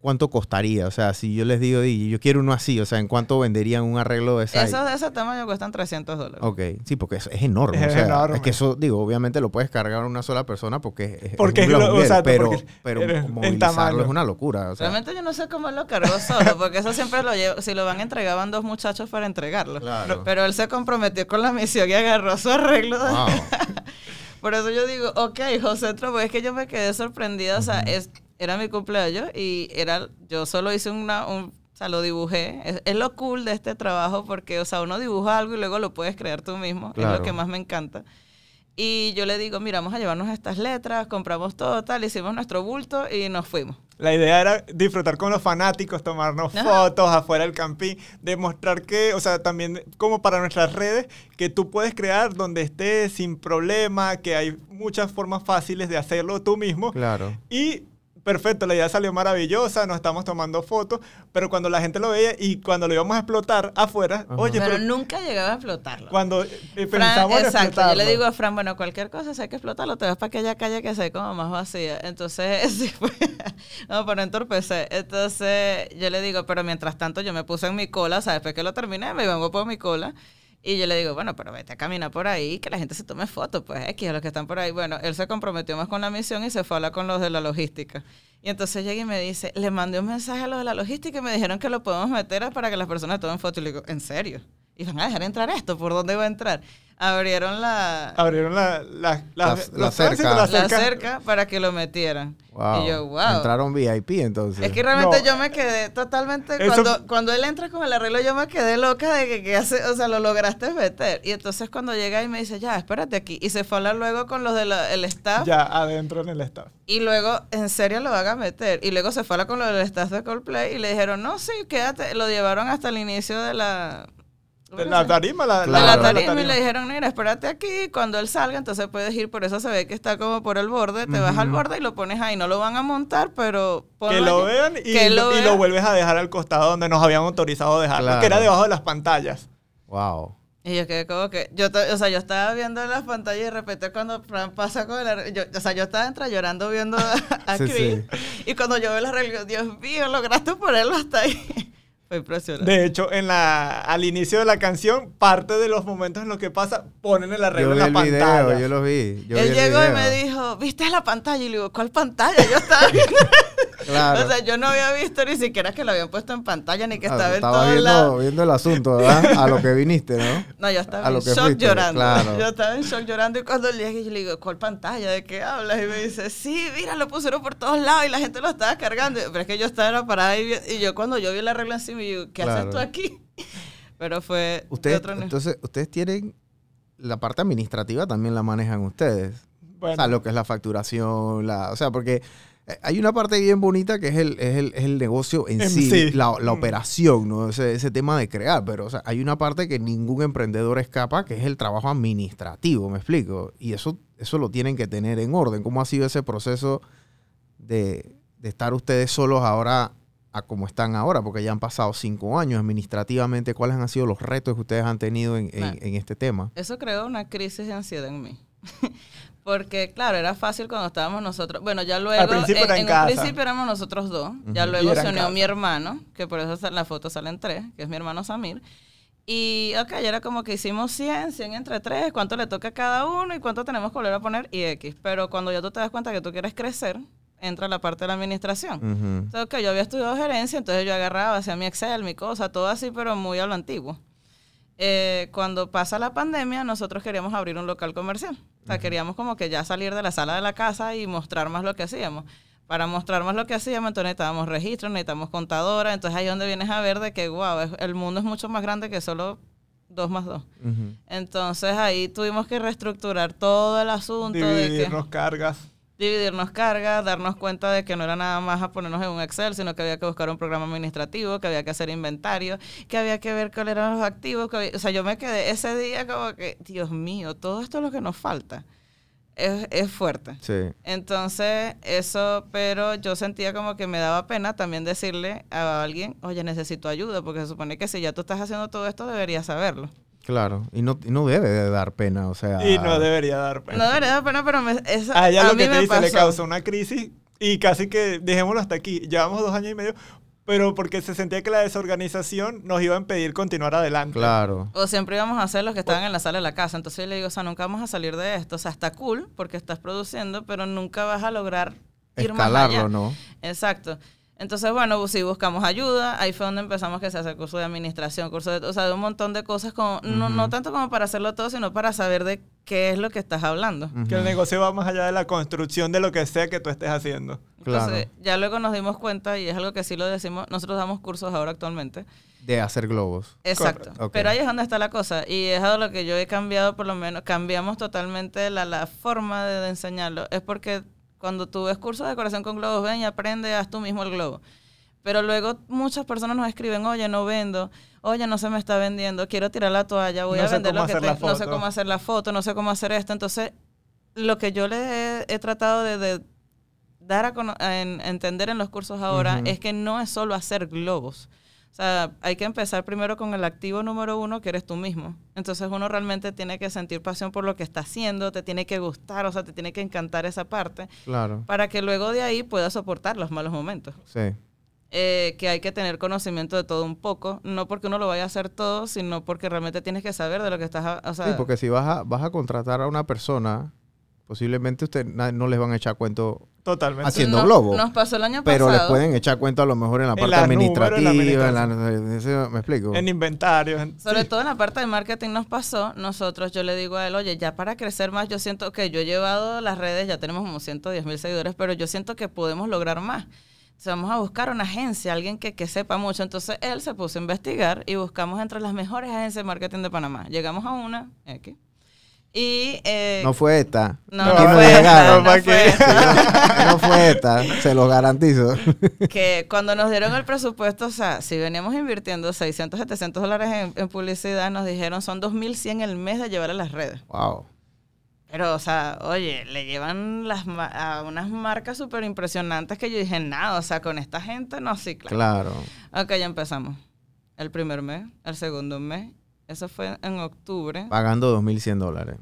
S2: ¿cuánto costaría? O sea, si yo les digo, "Di, yo quiero uno así, o sea, ¿en cuánto venderían un arreglo de esa?
S3: Esos de ese tamaño cuestan 300 dólares.
S2: Ok, sí, porque eso es enorme.
S4: Es
S2: o sea,
S4: enorme.
S2: Es que eso, digo, obviamente lo puedes cargar una sola persona porque es,
S4: Porque
S2: es un
S4: lo- exacto,
S2: pero,
S4: porque
S2: pero
S4: eres
S2: movilizarlo
S4: tamaño.
S2: es una locura. O sea,
S3: Realmente yo no sé cómo él lo cargó solo, porque eso siempre lo llevo. Si lo van a entregar, van dos muchachos para entregarlo.
S2: Claro.
S3: Pero él se comprometió con la misión y agarró su arreglo.
S2: wow.
S3: Por eso yo digo, ok, José Tropo, es que yo me quedé sorprendida, o sea, es, era mi cumpleaños y era, yo solo hice una, un, o sea, lo dibujé. Es, es lo cool de este trabajo porque, o sea, uno dibuja algo y luego lo puedes crear tú mismo, es
S2: Claro.
S3: lo que más me encanta. Y yo le digo, mira, vamos a llevarnos estas letras, compramos todo tal, hicimos nuestro bulto y nos fuimos.
S4: La idea era disfrutar con los fanáticos, tomarnos
S3: Ajá.
S4: fotos afuera del camping, demostrar que, o sea, también como para nuestras redes, que tú puedes crear donde estés sin problema, que hay muchas formas fáciles de hacerlo tú mismo.
S2: Claro.
S4: Y perfecto, la idea salió maravillosa, nos estamos tomando fotos, pero cuando la gente lo veía y cuando lo íbamos a explotar afuera,
S2: Ajá.
S4: oye,
S3: Pero
S4: pero
S3: nunca llegaba a explotarlo.
S4: cuando eh,
S3: Fran,
S4: pensamos en
S3: exacto, yo le digo a Fran, bueno, cualquier cosa, si hay que explotarlo, te vas para aquella calle que se ve como más vacía. Entonces, sí, fue- no, para no entorpecer. Entonces, yo le digo, pero mientras tanto yo me puse en mi cola, o sea, después que lo terminé, me vengo por mi cola. Y yo le digo, bueno, pero vete a caminar por ahí, que la gente se tome fotos, pues, X, a los que están por ahí. Bueno, él se comprometió más con la misión y se fue a hablar con los de la logística. Y entonces llega y me dice, le mandé un mensaje a los de la logística y me dijeron que lo podemos meter para que las personas tomen fotos. Y le digo, ¿en serio? ¿Y van a dejar entrar esto? ¿Por dónde va a entrar? Abrieron la,
S4: abrieron la, la,
S2: La- la cerca.
S4: la
S3: la
S4: cerca.
S3: cerca para que lo metieran.
S2: Wow.
S3: Y yo, wow.
S2: Entraron VIP entonces.
S3: Es que realmente
S4: No.
S3: yo me quedé totalmente,
S4: Eso-
S3: cuando, cuando él entra con el arreglo, yo me quedé loca de que, que hace, o sea, lo lograste meter. Y entonces cuando llega y me dice, ya, espérate aquí. Y se fue a hablar luego con los del staff.
S4: Ya adentro en el estado.
S3: Y luego, en serio, lo van a meter. Y luego se fue a hablar con los del staff de Coldplay y le dijeron, no, sí, quédate. Lo llevaron hasta el inicio de la...
S4: De la tarima, la,
S3: de
S2: Claro.
S3: la
S2: de
S3: tarima y le dijeron, mira, espérate aquí, cuando él salga, entonces puedes ir, por eso se ve que está como por el borde, te vas al borde y lo pones ahí, no lo van a montar, pero...
S4: Que lo vean y,
S3: Que lo
S4: y
S3: vean.
S4: lo vuelves a dejar al costado donde nos habían autorizado dejarlo,
S2: Claro.
S4: que era debajo de las pantallas.
S2: Wow.
S3: Y yo quedé como que, yo, to- o sea, yo estaba viendo en las pantallas y de repente cuando Fran pasa con el arreglo, yo- o sea, yo estaba entre llorando viendo a, a
S2: Sí,
S3: Chris, y cuando yo veo el arreglo, Dios mío, lograste ponerlo hasta ahí. Fue impresionante.
S4: De hecho, en la, al inicio de la canción, parte de los momentos en los que pasa, ponen el arreglo
S2: Yo
S4: en
S2: vi
S4: la
S2: el
S4: pantalla.
S2: video, yo lo vi. Yo vi
S3: Él
S2: el
S3: llegó y me dijo, ¿viste la pantalla? Y le digo, ¿cuál pantalla? Yo estaba viendo.
S2: Claro.
S3: O sea, yo no había visto ni siquiera que lo habían puesto en pantalla ni que
S2: Ah,
S3: estaba en
S2: estaba
S3: todos
S2: viendo,
S3: lados.
S2: viendo el asunto, ¿verdad? A lo que viniste, ¿no?
S3: No, yo estaba
S2: a lo
S3: en
S2: que
S3: shock
S2: fuiste,
S3: llorando.
S2: claro.
S3: Yo estaba en shock llorando y cuando llegué yo le digo, ¿cuál pantalla? ¿De qué hablas? Y me dice, sí, mira, lo pusieron por todos lados y la gente lo estaba cargando. Pero es que yo estaba parada y, yo cuando yo vi el arreglo encima, y digo, ¿qué haces tú aquí? Pero fue de
S2: Ustedes, entonces, ustedes tienen la parte administrativa también la manejan ustedes.
S4: Bueno,
S2: O sea, lo que es la facturación, la, o sea, porque hay una parte bien bonita que es el, es el, es el negocio en, sí. La, la
S4: Mm.
S2: operación, ¿no? Ese, ese tema de crear, pero o sea, hay una parte que ningún emprendedor escapa, que es el trabajo administrativo, ¿me explico? Y eso, eso lo tienen que tener en orden. ¿Cómo ha sido ese proceso de, de estar ustedes solos ahora a como están ahora? Porque ya han pasado cinco años administrativamente. ¿Cuáles han sido los retos que ustedes han tenido en, en- en este tema?
S3: Eso creó una crisis de ansiedad en mí. Porque, claro, era fácil cuando estábamos nosotros. Bueno, ya luego.
S4: principio era en
S3: un
S4: casa.
S3: principio éramos nosotros dos. Ya luego se
S4: en
S3: unió
S4: casa.
S3: mi hermano, que por eso en la foto salen tres, que es mi hermano Samir. Y, ok, ya era como que hicimos 100, 100 entre tres, cuánto le toca a cada uno y cuánto tenemos que volver a poner y X. Pero cuando ya tú te das cuenta que tú quieres crecer, entra la parte de la administración.
S2: Ujú.
S3: Entonces, ok, yo había estudiado gerencia, entonces yo agarraba, hacía mi Excel, mi cosa, todo así, pero muy a lo antiguo. Eh, cuando pasa la pandemia, nosotros queríamos abrir un local comercial. O sea, queríamos como que ya salir de la sala de la casa y mostrar más lo que hacíamos. Para mostrar más lo que hacíamos, entonces necesitábamos registros, necesitamos contadora. Entonces ahí es donde vienes a ver de que, wow, es- el mundo es mucho más grande que solo dos más dos. Entonces ahí tuvimos que reestructurar todo el asunto de que
S4: dividirnos cargas.
S3: Dividirnos cargas, darnos cuenta de que no era nada más a ponernos en un Excel, sino que había que buscar un programa administrativo, que había que hacer inventario, que había que ver cuáles eran los activos. Que había- o sea, yo me quedé ese día como que, Dios mío, todo esto es lo que nos falta. Es, es fuerte.
S2: Sí.
S3: Entonces, eso, pero yo sentía como que me daba pena también decirle a alguien, oye, necesito ayuda, porque se supone que si ya tú estás haciendo todo esto, deberías saberlo.
S2: Claro, y no, y no debe de dar pena, o sea...
S4: Y no debería dar pena.
S3: No debería dar pena, pero me, eso,
S4: a ella
S3: a
S4: lo
S3: mí
S4: que te dice le
S3: pasó.
S4: causa una crisis Y casi que dejémoslo hasta aquí. Llevamos dos años y medio, pero porque se sentía que la desorganización nos iba a impedir continuar adelante.
S2: Claro.
S3: O siempre íbamos a hacer los que estaban en la sala de la casa. Entonces yo le digo, o sea, nunca vamos a salir de esto. O sea, está cool porque estás produciendo, pero nunca vas a lograr ir más allá.
S2: Escalarlo, ¿no?
S3: Exacto. Entonces, bueno, sí buscamos ayuda. Ahí fue donde empezamos que se hace curso de administración, curso de, o sea, de un montón de cosas, como, no, no tanto como para hacerlo todo, sino para saber de qué es lo que estás hablando.
S4: Que el negocio va más allá de la construcción de lo que sea que tú estés haciendo.
S3: Entonces,
S2: Claro.
S3: ya luego nos dimos cuenta, y es algo que sí lo decimos, nosotros damos cursos ahora actualmente.
S2: De hacer globos.
S3: Exacto. Pero ahí es donde está la cosa. Y es a lo que yo he cambiado, por lo menos, cambiamos totalmente la, la forma de, de enseñarlo. Es porque cuando tú ves cursos de decoración con globos, ven y aprende, haz tú mismo el globo. Pero luego muchas personas nos escriben, oye, no vendo, oye, no se me está vendiendo, quiero tirar la toalla, voy
S4: No
S3: a vender lo que tengo, no sé
S4: foto".
S3: cómo hacer la foto, no sé cómo hacer esto. Entonces, lo que yo le he, he tratado de, de dar a, cono- a en- entender en los cursos ahora es que no es solo hacer globos. O sea, hay que empezar primero con el activo número uno, que eres tú mismo. Entonces uno realmente tiene que sentir pasión por lo que está haciendo, te tiene que gustar, o sea, te tiene que encantar esa parte,
S2: Claro.
S3: para que luego de ahí puedas soportar los malos momentos.
S2: Sí.
S3: Eh, que hay que tener conocimiento de todo un poco, no porque uno lo vaya a hacer todo, sino porque realmente tienes que saber de lo que estás, o sea,
S2: Sí, porque si vas a, vas a contratar a una persona, posiblemente usted na- no les van a echar cuento,
S4: Totalmente.
S2: Haciendo
S3: nos-
S2: globo.
S3: Nos pasó el año
S2: pero les
S3: pasado.
S2: pueden echar cuento a lo mejor en la
S4: En
S2: parte
S4: la número, en
S2: administrativa, en la- en ese- ¿me explico?
S4: En inventarios. en-
S3: Sobre
S4: sí.
S3: todo en la parte de marketing nos pasó, nosotros yo le digo a él, oye, ya para crecer más, yo siento que yo he llevado las redes, ya tenemos como 110 mil seguidores, pero yo siento que podemos lograr más. Entonces vamos a buscar una agencia, alguien que, que sepa mucho. Entonces él se puso a investigar y buscamos entre las mejores agencias de marketing de Panamá. Llegamos a una, aquí. Y... eh,
S2: no fue esta.
S3: no, no
S2: no
S3: fue esta, no
S4: ¿para
S3: fue esta.
S2: no fue esta, se los garantizo.
S3: que cuando nos dieron el presupuesto, o sea, si veníamos invirtiendo 600, 700 dólares en, en publicidad, nos dijeron son 2.100 el mes de llevar a las redes.
S2: wow.
S3: Pero, o sea, oye, le llevan las ma- a unas marcas súper impresionantes que yo dije, nada, o sea, con esta gente, no, sí, claro.
S2: Claro.
S3: Ok, ya empezamos. El primer mes, el segundo mes, eso fue en octubre.
S2: Pagando 2.100 dólares.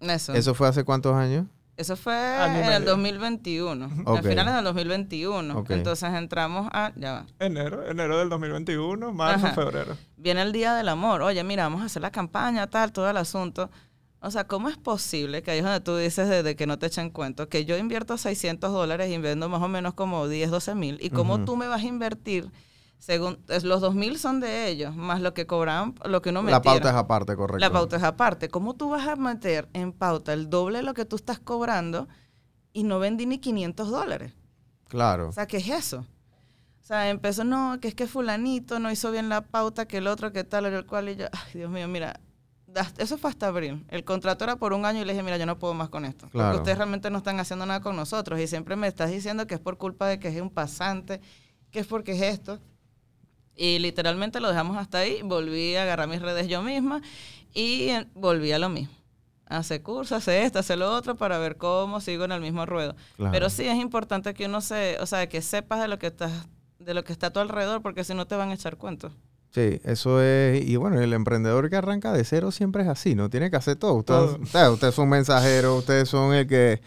S3: Eso.
S2: ¿Eso fue hace cuántos años?
S3: Eso fue
S4: Año y
S3: en el
S4: medio.
S3: 2021,
S2: Ok.
S3: a finales del 2021.
S2: Ok.
S3: Entonces entramos a, ya va,
S4: Enero, enero del 2021, marzo,
S3: Ajá.
S4: febrero.
S3: viene el Día del Amor. Oye, mira, vamos a hacer la campaña, tal, todo el asunto. O sea, ¿cómo es posible que ahí es donde tú dices de, de que no te echen cuento? Que yo invierto 600 dólares y vendo más o menos como 10, 12 mil. ¿Y cómo tú me vas a invertir? Según, es- los 2 mil son de ellos, más lo que cobraban, lo que uno metiera.
S2: La pauta es aparte, correcto.
S3: La pauta es aparte. ¿Cómo tú vas a meter en pauta el doble de lo que tú estás cobrando y no vendí ni 500 dólares?
S2: Claro.
S3: O sea, ¿qué es eso? O sea, empezó, no, que es que fulanito no hizo bien la pauta, que el otro, que tal, el cual, y yo, ay, Dios mío, mira, eso fue hasta abril. El contrato era por un año y le dije, mira, yo no puedo más con esto.
S2: Claro.
S3: Porque ustedes realmente no están haciendo nada con nosotros y siempre me estás diciendo que es por culpa de que es un pasante, que es porque es esto. Y literalmente lo dejamos hasta ahí, volví a agarrar mis redes yo misma y eh, volví a lo mismo. Hace curso, hace esto, hace lo otro para ver cómo sigo en el mismo ruedo.
S2: Claro.
S3: Pero sí es importante que uno se, o sea, que sepas de lo que estás, de lo que está a tu alrededor, porque si no te van a echar cuentos.
S2: Sí, eso es. Y bueno, el emprendedor que arranca de cero siempre es así, ¿no? Tiene que hacer todo. Ustedes,
S4: Todo.
S2: ustedes, ustedes son mensajeros, ustedes son el que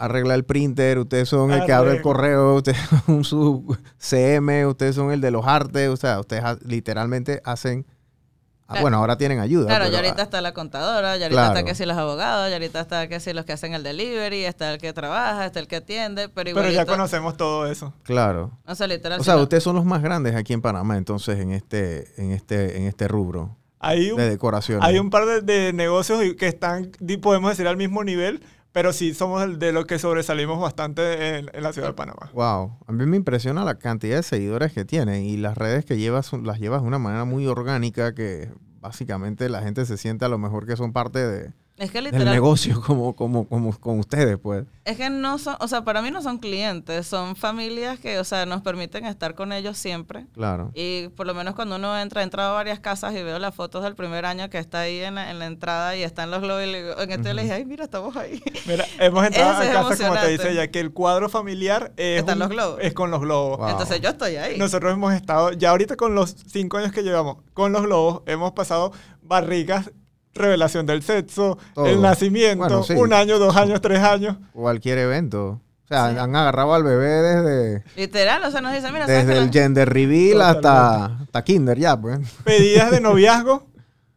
S2: arregla el printer, ustedes son el que abre el correo, ustedes son su CM, ustedes son el de los artes, o sea, ustedes ha- literalmente hacen. ah,
S3: Claro.
S2: bueno, ahora tienen ayuda.
S3: Claro,
S2: pero,
S3: ya ahorita
S2: ah,
S3: está la contadora, ya ahorita
S2: Claro.
S3: está que si los abogados, ya ahorita está que si los que hacen el delivery, está el que trabaja, está el que atiende, pero
S4: Pero
S3: igualito,
S4: ya conocemos todo eso.
S2: Claro.
S3: o sea, literal,
S2: O
S3: si
S2: sea,
S3: no-
S2: ustedes son los más grandes aquí en Panamá, entonces, en este, en este, en este rubro
S4: Hay un,
S2: de decoración.
S4: hay un par de, de negocios que están, podemos decir, al mismo nivel, pero sí somos de los que sobresalimos bastante en, la ciudad de Panamá.
S2: Wow, a mí me impresiona la cantidad de seguidores que tienen y las redes que llevas las llevas de una manera muy orgánica que básicamente la gente se siente a lo mejor que son parte de,
S3: es que
S2: del
S3: literal,
S2: negocio como, como, como con ustedes, pues.
S3: es que no son, o sea, para mí no son clientes, son familias que, o sea, nos permiten estar con ellos siempre.
S2: Claro.
S3: Y por lo menos cuando uno entra, he entrado a varias casas y veo las fotos del primer año que está ahí en la, en la entrada y están los globos y le digo- en este le dije, ay, mira, estamos ahí.
S4: Mira, hemos entrado
S3: Eso
S4: a
S3: es
S4: casa, como te dice ya, que el cuadro familiar es,
S3: Están
S4: un-
S3: los globos.
S4: es con los globos.
S2: Wow.
S3: Entonces yo estoy ahí.
S4: Nosotros hemos estado, ya ahorita con los cinco años que llevamos con los globos, hemos pasado barrigas, revelación del sexo,
S2: Todo.
S4: el nacimiento,
S2: Bueno, sí.
S4: un año, dos años, tres años.
S2: Cualquier evento. O sea,
S3: Sí.
S2: han agarrado al bebé desde,
S3: Literal, o sea, nos dicen, mira, ¿sabes
S2: desde el gender reveal
S4: Totalmente.
S2: hasta, hasta kinder ya, pues.
S4: Pedidas de noviazgo,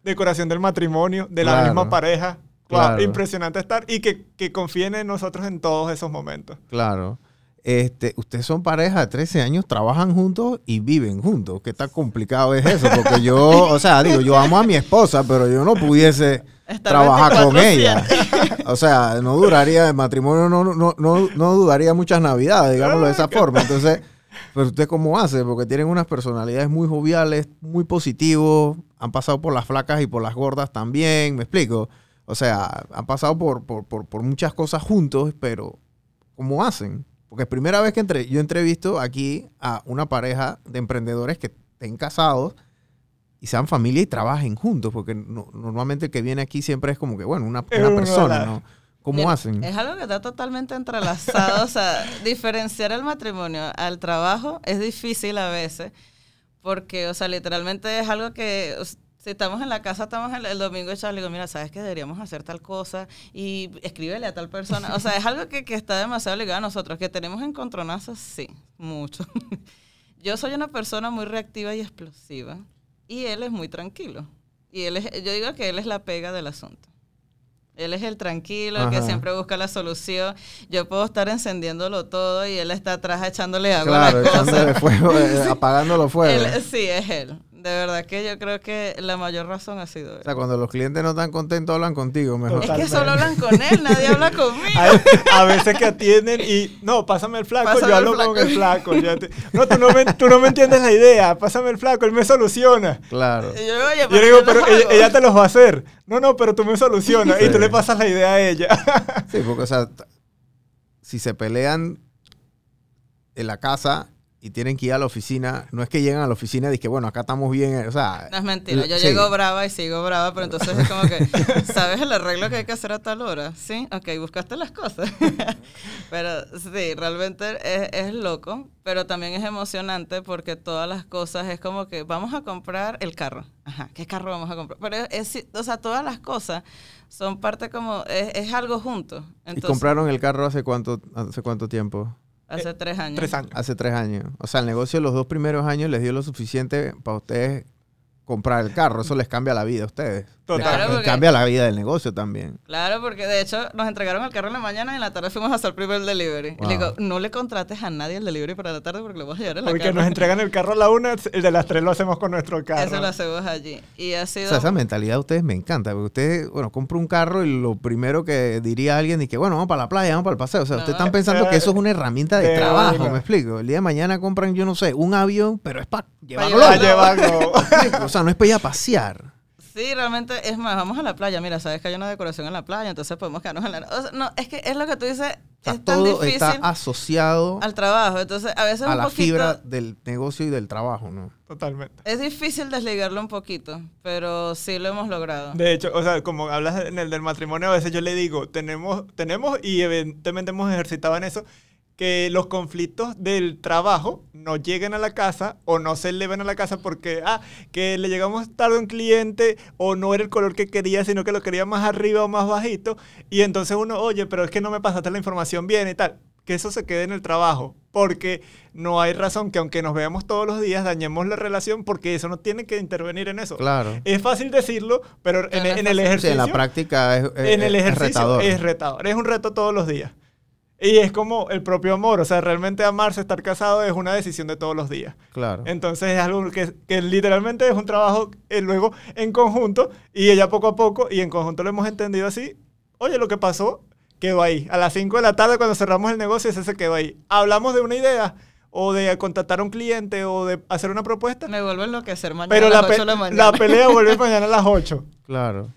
S4: decoración del matrimonio, de la
S2: Claro.
S4: misma pareja. Wow,
S2: Claro.
S4: impresionante estar y que, que confíen en nosotros en todos esos momentos.
S2: Claro. Este, ustedes son pareja de 13 años, trabajan juntos y viven juntos. ¿Qué tan complicado es eso? Porque yo, o sea, digo, yo amo a mi esposa, pero yo no pudiese trabajar con
S3: 24/7.
S2: ella. O sea, no duraría, el matrimonio no, no, no, no duraría muchas navidades, digámoslo de esa forma. Entonces, pero usted cómo hace? Porque tienen unas personalidades muy joviales, muy positivos, han pasado por las flacas y por las gordas también, ¿me explico? O sea, han pasado por, por, por, por muchas cosas juntos, pero ¿cómo hacen? Porque es primera vez que entre, yo entrevisto aquí a una pareja de emprendedores que estén casados y sean familia y trabajen juntos, porque no- normalmente el que viene aquí siempre es como que, bueno, una, persona, ¿no? ¿Cómo
S3: Mira,
S2: hacen?
S3: Es algo que está totalmente entrelazado. o sea, diferenciar el matrimonio al trabajo es difícil a veces. Porque, o sea, literalmente es algo que. Si estamos en la casa, estamos el, el domingo y le digo, mira, ¿sabes que deberíamos hacer tal cosa? Y escríbele a tal persona. O sea, es algo que, que está demasiado ligado a nosotros. Que tenemos encontronazos, sí, mucho. Yo soy una persona muy reactiva y explosiva. Y él es muy tranquilo. Y él es, yo digo que él es la pega del asunto. Él es el tranquilo, el que
S2: Ajá.
S3: siempre busca la solución. Yo puedo estar encendiéndolo todo y él está atrás echándole agua
S2: Claro,
S3: a
S2: echándole fuego, eh, apagándolo fuego.
S3: Él- sí, es él. De verdad que yo creo que la mayor razón ha sido
S2: O
S3: él.
S2: sea, cuando los clientes no están contentos, hablan contigo mejor.
S3: Es que solo hablan con él, nadie habla conmigo.
S4: A, a veces que atienden y, no, pásame el flaco,
S3: Pásame
S4: yo
S3: el
S4: hablo con el flaco. ya te- no, tú no, me, tú no me entiendes la idea, pásame el flaco, él me soluciona.
S2: Claro.
S3: Y yo, Oye,
S4: Yo le digo,
S3: yo
S4: pero ella,
S3: hago".
S4: ella te los va a hacer. No, no, pero tú me solucionas y tú le pasas la idea a ella.
S2: Sí, porque, o sea, si se pelean en la casa y tienen que ir a la oficina, no es que llegan a la oficina y dicen, bueno, acá estamos bien, o sea...
S3: No es mentira, yo
S2: sí.
S3: llego brava y sigo brava, pero entonces es como que, ¿sabes el arreglo que hay que hacer a tal hora? Sí, ok, buscaste las cosas. pero sí, realmente es, es loco, pero también es emocionante porque todas las cosas es como que vamos a comprar el carro. Ajá, ¿qué carro vamos a comprar? Pero es, es- o sea, todas las cosas son parte como, es, es algo junto.
S2: ¿Y compraron el carro hace cuánto, hace cuánto tiempo?
S3: Hace tres años.
S4: Tres años.
S2: Hace tres años. O sea, el negocio los dos primeros años les dio lo suficiente para ustedes comprar el carro. Eso les cambia la vida a ustedes.
S3: Claro, porque-
S2: cambia la vida del negocio también.
S3: Claro, porque de hecho nos entregaron el carro en la mañana y en la tarde fuimos a hacer el primer delivery. Y le digo, no le contrates a nadie el delivery para la tarde porque lo vas a llevar en la
S4: Porque
S3: carro.
S4: nos entregan el carro a la una, el de las tres lo hacemos con nuestro carro.
S3: Eso lo hacemos allí. Y ha
S2: O
S3: sido...
S2: sea, esa mentalidad de ustedes me encanta. Porque ustedes, bueno, compra un carro y lo primero que diría alguien es que, bueno, vamos para la playa, vamos para el paseo. O sea,
S3: No.
S2: ustedes están pensando que eso es una herramienta de
S4: De
S2: trabajo. ¿me explico? El día de mañana compran, yo no sé, un avión, pero es para llevarlo.
S3: llevarlo.
S4: A llevarlo.
S2: O sea, no es para ir a pasear.
S3: Sí, realmente, es más, vamos a la playa. Mira, sabes que hay una decoración en la playa, entonces podemos quedarnos en la... o sea, no, es que es lo que tú dices,
S2: O sea,
S3: es tan
S2: todo
S3: difícil
S2: está asociado
S3: al trabajo. Entonces, a veces
S2: a
S3: un
S2: la
S3: poquito...
S2: fibra del negocio y del trabajo, ¿no?
S4: Totalmente.
S3: Es difícil desligarlo un poquito, pero sí lo hemos logrado.
S4: De hecho, o sea, como hablas en el del matrimonio, a veces yo le digo, tenemos, tenemos y evidentemente hemos ejercitado en eso, que los conflictos del trabajo no lleguen a la casa o no se eleven a la casa porque, ah, que le llegamos tarde a un cliente o no era el color que quería, sino que lo quería más arriba o más bajito. Y entonces uno, oye, pero es que no me pasaste la información bien y tal. Que eso se quede en el trabajo. Porque no hay razón que aunque nos veamos todos los días, dañemos la relación porque eso no tiene que intervenir en eso.
S2: Claro.
S4: Es fácil decirlo, pero en, en el
S3: fácil.
S2: Sí,
S4: ejercicio,
S2: en la práctica es, es-
S4: en el
S2: es
S4: ejercicio
S2: retador.
S4: es retador. Es un reto todos los días. Y es como el propio amor. O sea, realmente amarse, estar casado es una decisión de todos los días.
S2: Claro.
S4: Entonces es algo que, que literalmente es un trabajo eh, luego en conjunto y ella poco a poco y en conjunto lo hemos entendido así. Oye, lo que pasó quedó ahí. A las 5 de la tarde cuando cerramos el negocio ese se quedó ahí. Hablamos de una idea o de contactar a un cliente o de hacer una propuesta.
S3: Me vuelvo a enloquecer mañana
S4: Pero
S3: a
S4: la,
S3: las
S4: pe-
S3: 8 de la mañana.
S4: la pelea vuelve mañana a las 8.
S2: Claro.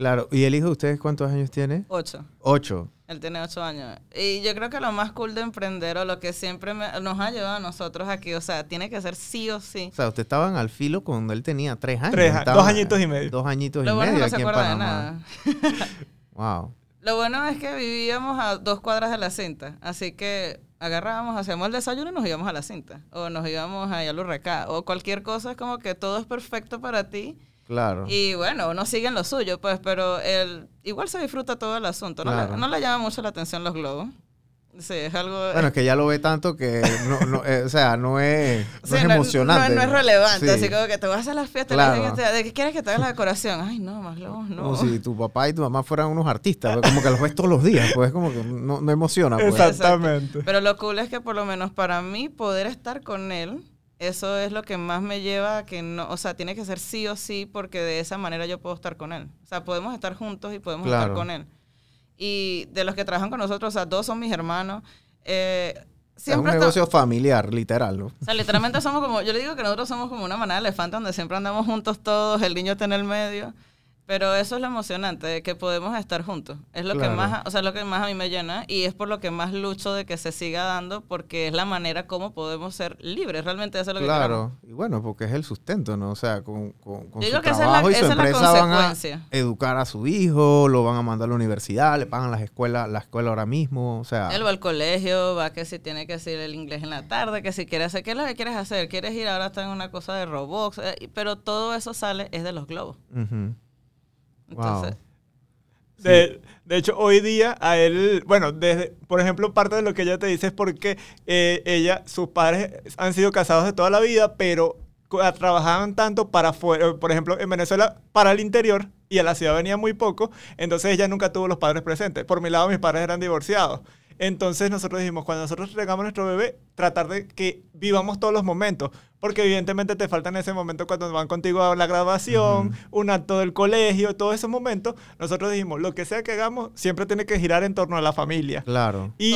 S2: Claro. ¿Y el hijo de ustedes cuántos años tiene?
S3: 8.
S2: Ocho.
S3: Él tiene ocho años. Y yo creo que lo más cool de emprender o lo que siempre me- nos ha llevado a nosotros aquí, o sea, tiene que ser sí o sí.
S2: O sea, ustedes estaban al filo cuando él tenía tres años.
S4: Tres
S2: Estaban-
S4: dos añitos y medio.
S2: Dos añitos
S3: Lo
S2: y
S3: bueno es
S2: medio
S3: que no se
S2: aquí en
S3: acuerda de nada.
S2: Wow.
S3: Lo bueno es que vivíamos a dos cuadras de la cinta, así que agarrábamos, hacíamos el desayuno y nos íbamos a la cinta. O nos íbamos a Yalurrecá. O cualquier cosa, es como que todo es perfecto para ti.
S2: Claro.
S3: Y bueno, uno sigue en lo suyo, pues, pero el, igual se disfruta todo el asunto. No,
S2: Claro.
S3: le, no le llama mucho la atención los globos. Sí, es algo...
S2: Bueno, es que ya lo ve tanto que no, no, eh, o sea, no es, no
S3: Sí,
S2: es emocionante.
S3: No, no es relevante,
S2: Sí.
S3: así como que te vas a hacer las fiestas,
S2: Claro.
S3: la gente te- ¿de qué quieres que te haga la decoración? Ay, no, más globos, no.
S2: Como si tu papá y tu mamá fueran unos artistas, pues, como que los ves todos los días, pues como que no, no emociona. Pues.
S4: Exacto. Exactamente.
S3: Pero lo cool es que por lo menos para mí poder estar con él, eso es lo que más me lleva a que no, o sea, tiene que ser sí o sí porque de esa manera yo puedo estar con él. O sea, podemos estar juntos y podemos estar con él. Y de los que trabajan con nosotros, o sea, dos son mis hermanos. Eh,
S2: Es un negocio familiar, literal, ¿no?
S3: o sea, literalmente somos como, yo le digo que nosotros somos como una manada de elefantes donde siempre andamos juntos todos, el niño está en el medio. Pero eso es lo emocionante, que podemos estar juntos. Es lo
S2: Claro.
S3: que más, o sea, lo que más a mí me llena y es por lo que más lucho de que se siga dando porque es la manera como podemos ser libres. Realmente eso es lo que queremos.
S2: Claro, y bueno, porque es el sustento, ¿no? O sea, con, con, con su
S3: que esa es la-
S2: trabajo y su
S3: esa es la
S2: empresa van a educar a su hijo, lo van a mandar a la universidad, le pagan las escuelas, la escuela ahora mismo, o sea,
S3: Él va al colegio, va que si tiene que decir el inglés en la tarde, que si quiere hacer, ¿qué es lo que quieres hacer? ¿Quieres ir ahora está en una cosa de Roblox? Eh, pero todo eso sale es de los globos. Entonces,
S4: De, de hecho, hoy día a él, bueno, desde, por ejemplo, parte de lo que ella te dice es porque eh, ella, sus padres han sido casados de toda la vida, pero co- a- trabajaban tanto para afuera, por ejemplo, en Venezuela para el interior y a la ciudad venía muy poco, entonces ella nunca tuvo los padres presentes. Por mi lado, mis padres eran divorciados. Entonces nosotros dijimos, cuando nosotros tengamos nuestro bebé, tratar de que vivamos todos los momentos, porque evidentemente te faltan ese momento cuando van contigo a la graduación, un acto del colegio, todos esos momentos. Nosotros dijimos, lo que sea que hagamos, siempre tiene que girar en torno a la familia.
S2: claro.
S4: Y,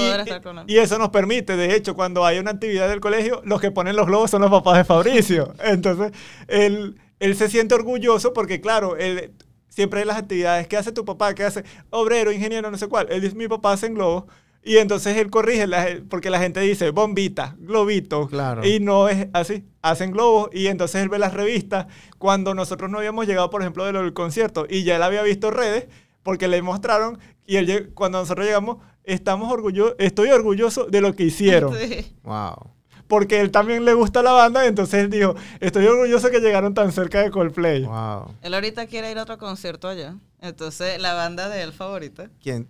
S4: y eso nos permite, de hecho, cuando hay una actividad del colegio, los que ponen los globos son los papás de Fabricio. Entonces, él, él se siente orgulloso porque, claro, él, siempre hay las actividades. ¿Qué hace tu papá? ¿Qué hace? Obrero, ingeniero, no sé cuál. Él dice, mi papá hace globos. Y entonces él corrige, la- porque la gente dice bombita, globito.
S2: Claro.
S4: Y no es así. Hacen globos y entonces él ve las revistas. Cuando nosotros no habíamos llegado, por ejemplo, de lo del concierto y ya él había visto redes, porque le mostraron y él, cuando nosotros llegamos, estamos orgullosos, estoy orgulloso de lo que hicieron.
S3: sí.
S2: Wow.
S4: Porque él también le gusta la banda, entonces él dijo, estoy orgulloso que llegaron tan cerca de Coldplay.
S2: Wow.
S3: Él ahorita quiere ir a otro concierto allá. Entonces, la banda de él favorita,
S2: ¿Quién?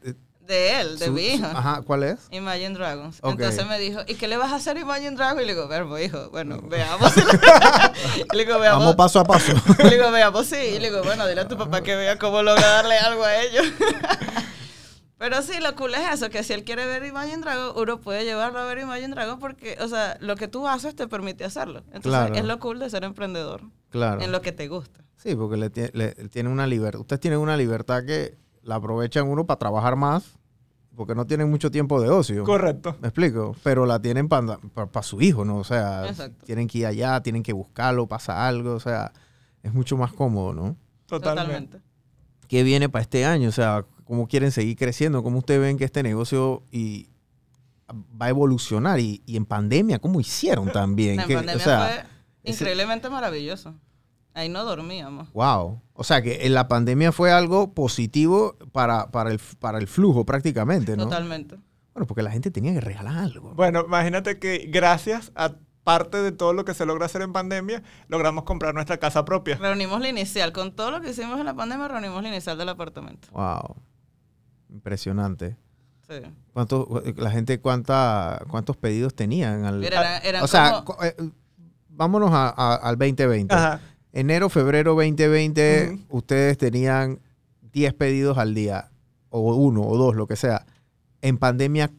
S3: De él, de
S2: su-
S3: mi
S2: su-
S3: hija.
S2: Ajá, ¿cuál es?
S3: Imagine Dragons. Entonces me dijo, ¿y qué le vas a hacer a Imagine Dragons? Y le digo, verbo, hijo, bueno, veamos. y le digo, veamos.
S2: Vamos paso a paso.
S3: Y le digo, veamos, sí. Y le digo, bueno, dile a tu papá que vea cómo logra darle algo a ellos. Pero sí, lo cool es eso, que si él quiere ver Imagine Dragons, uno puede llevarlo a ver Imagine Dragons porque, o sea, lo que tú haces te permite hacerlo. Entonces,
S2: Claro.
S3: es lo cool de ser emprendedor
S2: claro.
S3: en lo que te gusta.
S2: Sí, porque le, le- tiene una libertad. Ustedes tienen una libertad que la aprovechan uno para trabajar más, porque no tienen mucho tiempo de ocio.
S4: Correcto.
S2: ¿Me explico? Pero la tienen para su hijo, ¿no? O sea,
S3: Exacto.
S2: tienen que ir allá, tienen que buscarlo, pasa algo, o sea, es mucho más cómodo, ¿no?
S4: Totalmente.
S2: ¿Qué viene para este año? O sea, ¿cómo quieren seguir creciendo? ¿Cómo ustedes ven que este negocio y va a evolucionar? Y, y en pandemia, ¿cómo hicieron también?
S3: En
S2: Que,
S3: pandemia
S2: o sea,
S3: fue
S2: ese-
S3: increíblemente maravilloso. Ahí no dormíamos.
S2: Wow. O sea, que en la pandemia fue algo positivo para, para, el, para el flujo prácticamente, ¿no?
S3: Totalmente.
S2: Bueno, porque la gente tenía que regalar algo.
S4: Bueno, imagínate que gracias a parte de todo lo que se logra hacer en pandemia, logramos comprar nuestra casa propia.
S3: Reunimos la inicial. Con todo lo que hicimos en la pandemia, reunimos la inicial del apartamento.
S2: Wow. Impresionante.
S3: Sí.
S2: ¿Cuántos, la gente cuánta, cuántos pedidos tenían? Al,
S3: Mira, eran- eran
S2: o sea,
S3: como-
S2: eh, vámonos a- a- al 2020.
S4: Ajá.
S2: Enero, febrero 2020,
S4: Ujú.
S2: ustedes tenían 10 pedidos al día, o uno, o dos, lo que sea. En pandemia,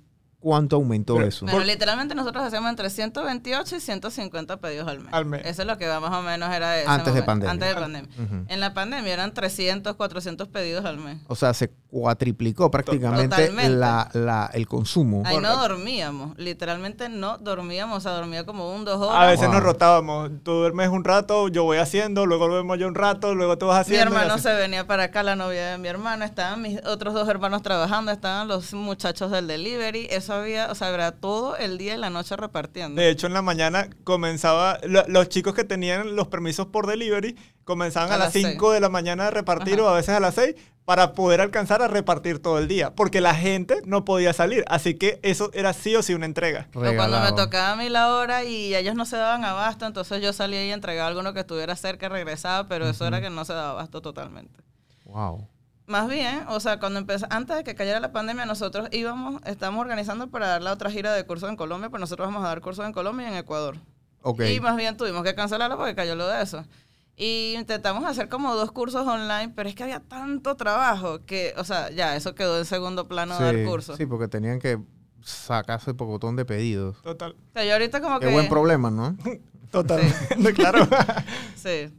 S2: ¿cuánto aumentó
S4: Pero-
S2: eso?
S3: Bueno, literalmente nosotros hacemos entre 128 y 150 pedidos al mes.
S4: Al mes.
S3: Eso es lo que va más o menos era ese
S2: Antes de pandemia.
S3: Antes de pandemia. En la pandemia eran 300, 400 pedidos al mes.
S2: O sea, se cuatriplicó prácticamente
S3: Totalmente.
S2: la, la- el consumo.
S3: Ahí no dormíamos, literalmente no dormíamos, o sea, dormía como un, dos horas.
S4: A veces
S2: Wow.
S4: nos rotábamos. Tú duermes un rato, yo voy haciendo, luego duermo yo un rato, luego tú vas
S3: Mi
S4: haciendo. y
S3: hermano se venía para acá, la novia de mi hermano, estaban mis otros dos hermanos trabajando, estaban los muchachos del delivery, eso había, o sea, era todo el día y la noche repartiendo.
S4: De hecho, en la mañana comenzaba, lo- los chicos que tenían los permisos por delivery comenzaban a,
S3: A
S4: las
S3: las seis.
S4: 5 de la mañana a repartir
S3: Ajá.
S4: o a veces a las 6 para poder alcanzar a repartir todo el día, porque la gente no podía salir, así que eso era sí o sí una entrega.
S3: O cuando me
S2: Regalado.
S3: tocaba a mí la hora y ellos no se daban abasto, entonces yo salía y entregaba alguno que estuviera cerca, regresaba, pero eso era que no se daba abasto totalmente.
S2: Wow.
S3: Más bien, o sea, cuando empezó, antes de que cayera la pandemia, nosotros íbamos, estábamos organizando para dar la otra gira de cursos en Colombia, pues nosotros vamos a dar cursos en Colombia y en Ecuador.
S2: Ok.
S3: Y más bien tuvimos que cancelarlo porque cayó lo de eso. Y intentamos hacer como dos cursos online, pero es que había tanto trabajo que, o sea, ya, eso quedó en segundo plano dar cursos.
S2: sí, porque tenían que sacarse el pocotón de pedidos.
S4: Total.
S3: O sea, yo ahorita como
S2: Qué
S3: que...
S2: buen problema, ¿no?
S4: Total. claro.
S3: Sí.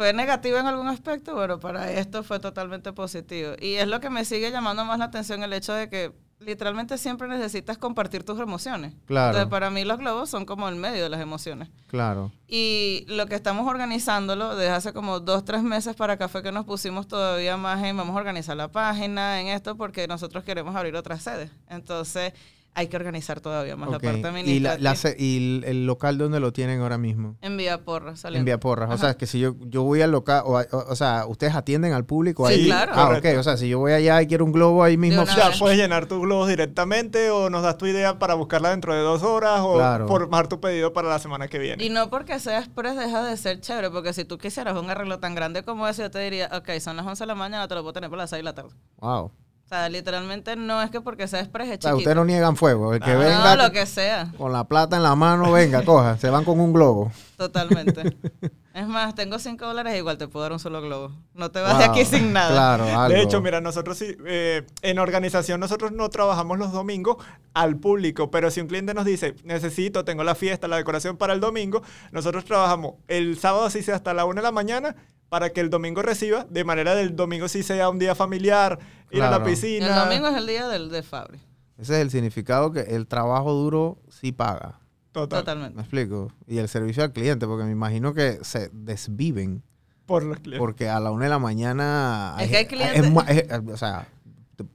S3: Fue negativo en algún aspecto, pero para esto fue totalmente positivo. Y es lo que me sigue llamando más la atención, el hecho de que literalmente siempre necesitas compartir tus emociones.
S2: Claro.
S3: Entonces, para mí los globos son como el medio de las emociones.
S2: Claro.
S3: Y lo que estamos organizándolo desde hace como dos, tres meses para acá fue que nos pusimos todavía más en vamos a organizar la página, en esto, porque nosotros queremos abrir otras sedes. Entonces, hay que organizar todavía más
S2: Ok.
S3: la parte
S2: ¿Y, la-
S3: administrativa.
S2: la y el- local dónde lo tienen ahora mismo?
S3: En Vía Porra,
S2: En. Vía Porras. O sea, que si yo, yo voy al local, o, o, o sea, ustedes atienden al público
S3: Sí,
S2: ahí.
S3: claro.
S2: Ah, ok.
S4: Correcto.
S2: O sea, si yo voy allá y quiero un globo ahí mismo.
S4: Ya
S3: vez.
S4: puedes llenar tus globos directamente o nos das tu idea para buscarla dentro de dos horas o
S2: Claro.
S4: formar tu pedido para la semana que viene.
S3: Y no porque sea express deja de ser chévere, porque si tú quisieras un arreglo tan grande como ese, yo te diría, ok, son las 11 de la mañana, te lo puedo tener por las 6 de la tarde.
S2: Wow.
S3: O sea, literalmente no es que porque sea express es
S2: O sea,
S3: chiquito.
S2: ustedes no niegan fuego. El que
S4: Ah.
S2: venga
S3: no, lo que sea,
S2: con la plata en la mano, venga, coja. Se van con un globo.
S3: totalmente. es más, tengo 5 dólares, igual te puedo dar un solo globo. No te vas
S2: Wow.
S3: de aquí sin nada.
S2: Claro, algo.
S4: De hecho, mira, nosotros sí, eh, en organización nosotros no trabajamos los domingos al público, pero si un cliente nos dice, necesito, tengo la fiesta, la decoración para el domingo, nosotros trabajamos el sábado así sea hasta la una de la mañana para que el domingo reciba, de manera del domingo sí sea un día familiar, ir a la
S2: Claro.
S3: El
S4: piscina.
S3: domingo es el día del de Fabri.
S2: Ese es el significado que el trabajo duro sí paga.
S4: Total,
S2: ¿Me
S3: Totalmente.
S2: explico? Y el servicio al cliente, porque me imagino que se desviven.
S4: por los clientes.
S2: Porque a la una de la mañana.
S3: Es que hay
S2: es
S3: clientes-
S2: ma- es- o sea,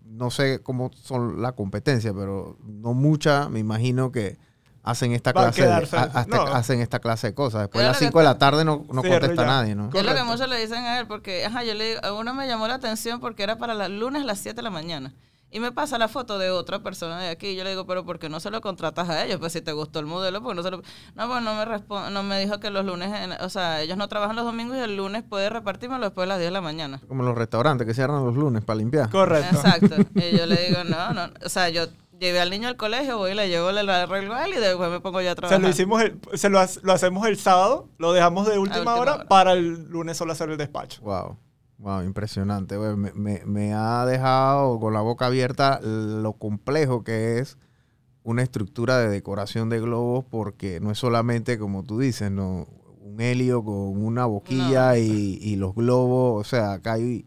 S2: no sé cómo son la competencia, pero no mucha, me imagino que hacen esta
S4: Va
S2: clase de, a-
S4: no.
S2: hacen esta clase de cosas. Después de las
S3: que
S2: 5 de la tarde no, no
S4: Cierre
S2: contesta
S4: ya.
S2: nadie, ¿no?
S3: Es lo que muchos le dicen a él, porque ajá, yo le, a uno me llamó la atención porque era para los lunes a las 7 de la mañana. Y me pasa la foto de otra persona de aquí. Y yo le digo, pero ¿por qué no se lo contratas a ellos? Pues si te gustó el modelo, pues no se lo... No, pues no me, respo- no me dijo que los lunes, en- o sea, ellos no trabajan los domingos y el lunes puede repartírmelo después de las 10 de la mañana.
S2: Como los restaurantes que cierran los lunes para limpiar.
S4: Correcto.
S3: Exacto. Y yo le digo, no, no. O sea, yo llevé al niño al colegio, voy y le llevo el arreglo a él y después me pongo yo a trabajar.
S4: lo hicimos el- se lo, lo hacemos el sábado, lo dejamos de última,
S3: última
S4: hora,
S3: hora.
S4: para el lunes solo hacer el despacho.
S2: Wow. Wow, impresionante. Me, me- me ha dejado con la boca abierta lo complejo que es una estructura de decoración de globos porque no es solamente como tú dices, no un helio con una boquilla
S3: No.
S2: y, y los globos, o sea, acá hay,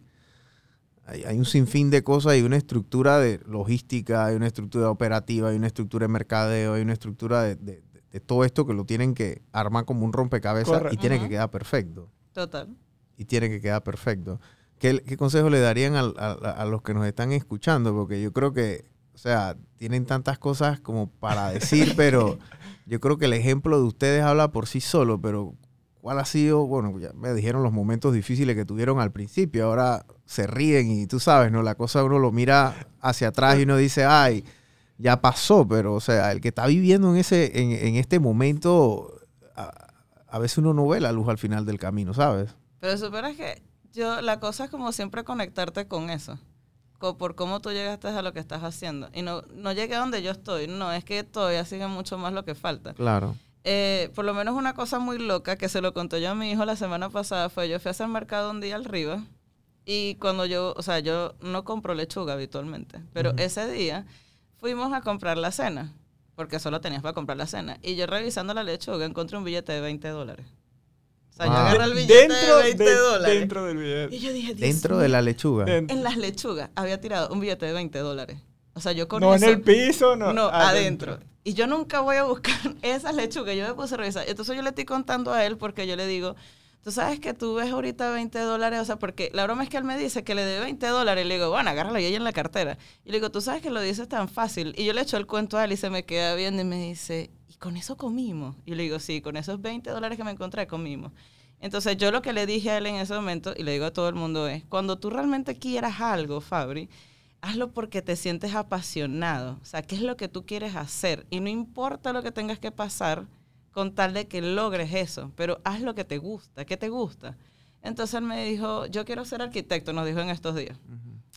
S2: hay, hay un sinfín de cosas, hay una estructura de logística, hay una estructura operativa, hay una estructura de mercadeo, hay una estructura de, de- de todo esto que lo tienen que armar como un rompecabezas y tiene que quedar perfecto
S3: Total.
S2: y tiene que quedar perfecto. ¿Qué, qué consejo le darían a- a los que nos están escuchando? Porque yo creo que, o sea, tienen tantas cosas como para decir, pero yo creo que el ejemplo de ustedes habla por sí solo, pero ¿cuál ha sido? Bueno, ya me dijeron los momentos difíciles que tuvieron al principio, ahora se ríen y tú sabes, ¿no? La cosa uno lo mira hacia atrás y uno dice, ay, ya pasó, pero, o sea, el que está viviendo en, ese, en, en este momento, a, a veces uno no ve la luz al final del camino, ¿sabes?
S3: Pero superas que yo, la cosa es como siempre conectarte con eso. por cómo tú llegaste a lo que estás haciendo. Y no, no llegué a donde yo estoy. No, es que todavía sigue mucho más lo que falta.
S2: Claro.
S3: Eh, por lo menos una cosa muy loca que se lo conté yo a mi hijo la semana pasada fue, yo fui a hacer mercado un día al Riva y cuando yo, o sea, yo no compro lechuga habitualmente, pero ese día fuimos a comprar la cena, porque solo tenías para comprar la cena. Y yo revisando la lechuga encontré un billete de 20 dólares. O sea, yo agarré el billete
S4: Dentro,
S3: de 20
S4: de-
S3: dólares.
S4: dentro del billete.
S3: Y yo dije,
S2: Dentro de la lechuga.
S4: Dentro.
S3: en las lechugas había tirado un billete de 20 dólares. O sea, yo con
S4: No en el piso, no.
S3: no, adentro. Y yo nunca voy a buscar esas lechugas. Yo me puse a revisar. Entonces yo le estoy contando a él porque yo le digo, tú sabes que tú ves ahorita 20 dólares, o sea, porque la broma es que él me dice que le dé 20 dólares. Y le digo, bueno, agárralo y ella en la cartera. Y le digo, tú sabes que lo dices tan fácil. Y yo le echo el cuento a él y se me queda viendo y me dice, ¿y con eso comimos? Y le digo, sí, con esos 20 dólares que me encontré comimos. Entonces yo lo que le dije a él en ese momento, y le digo a todo el mundo es, cuando tú realmente quieras algo, Fabri, hazlo porque te sientes apasionado. O sea, ¿qué es lo que tú quieres hacer? Y no importa lo que tengas que pasar con tal de que logres eso, pero haz lo que te gusta. ¿Qué te gusta? Entonces él me dijo, yo quiero ser arquitecto, nos dijo en estos días.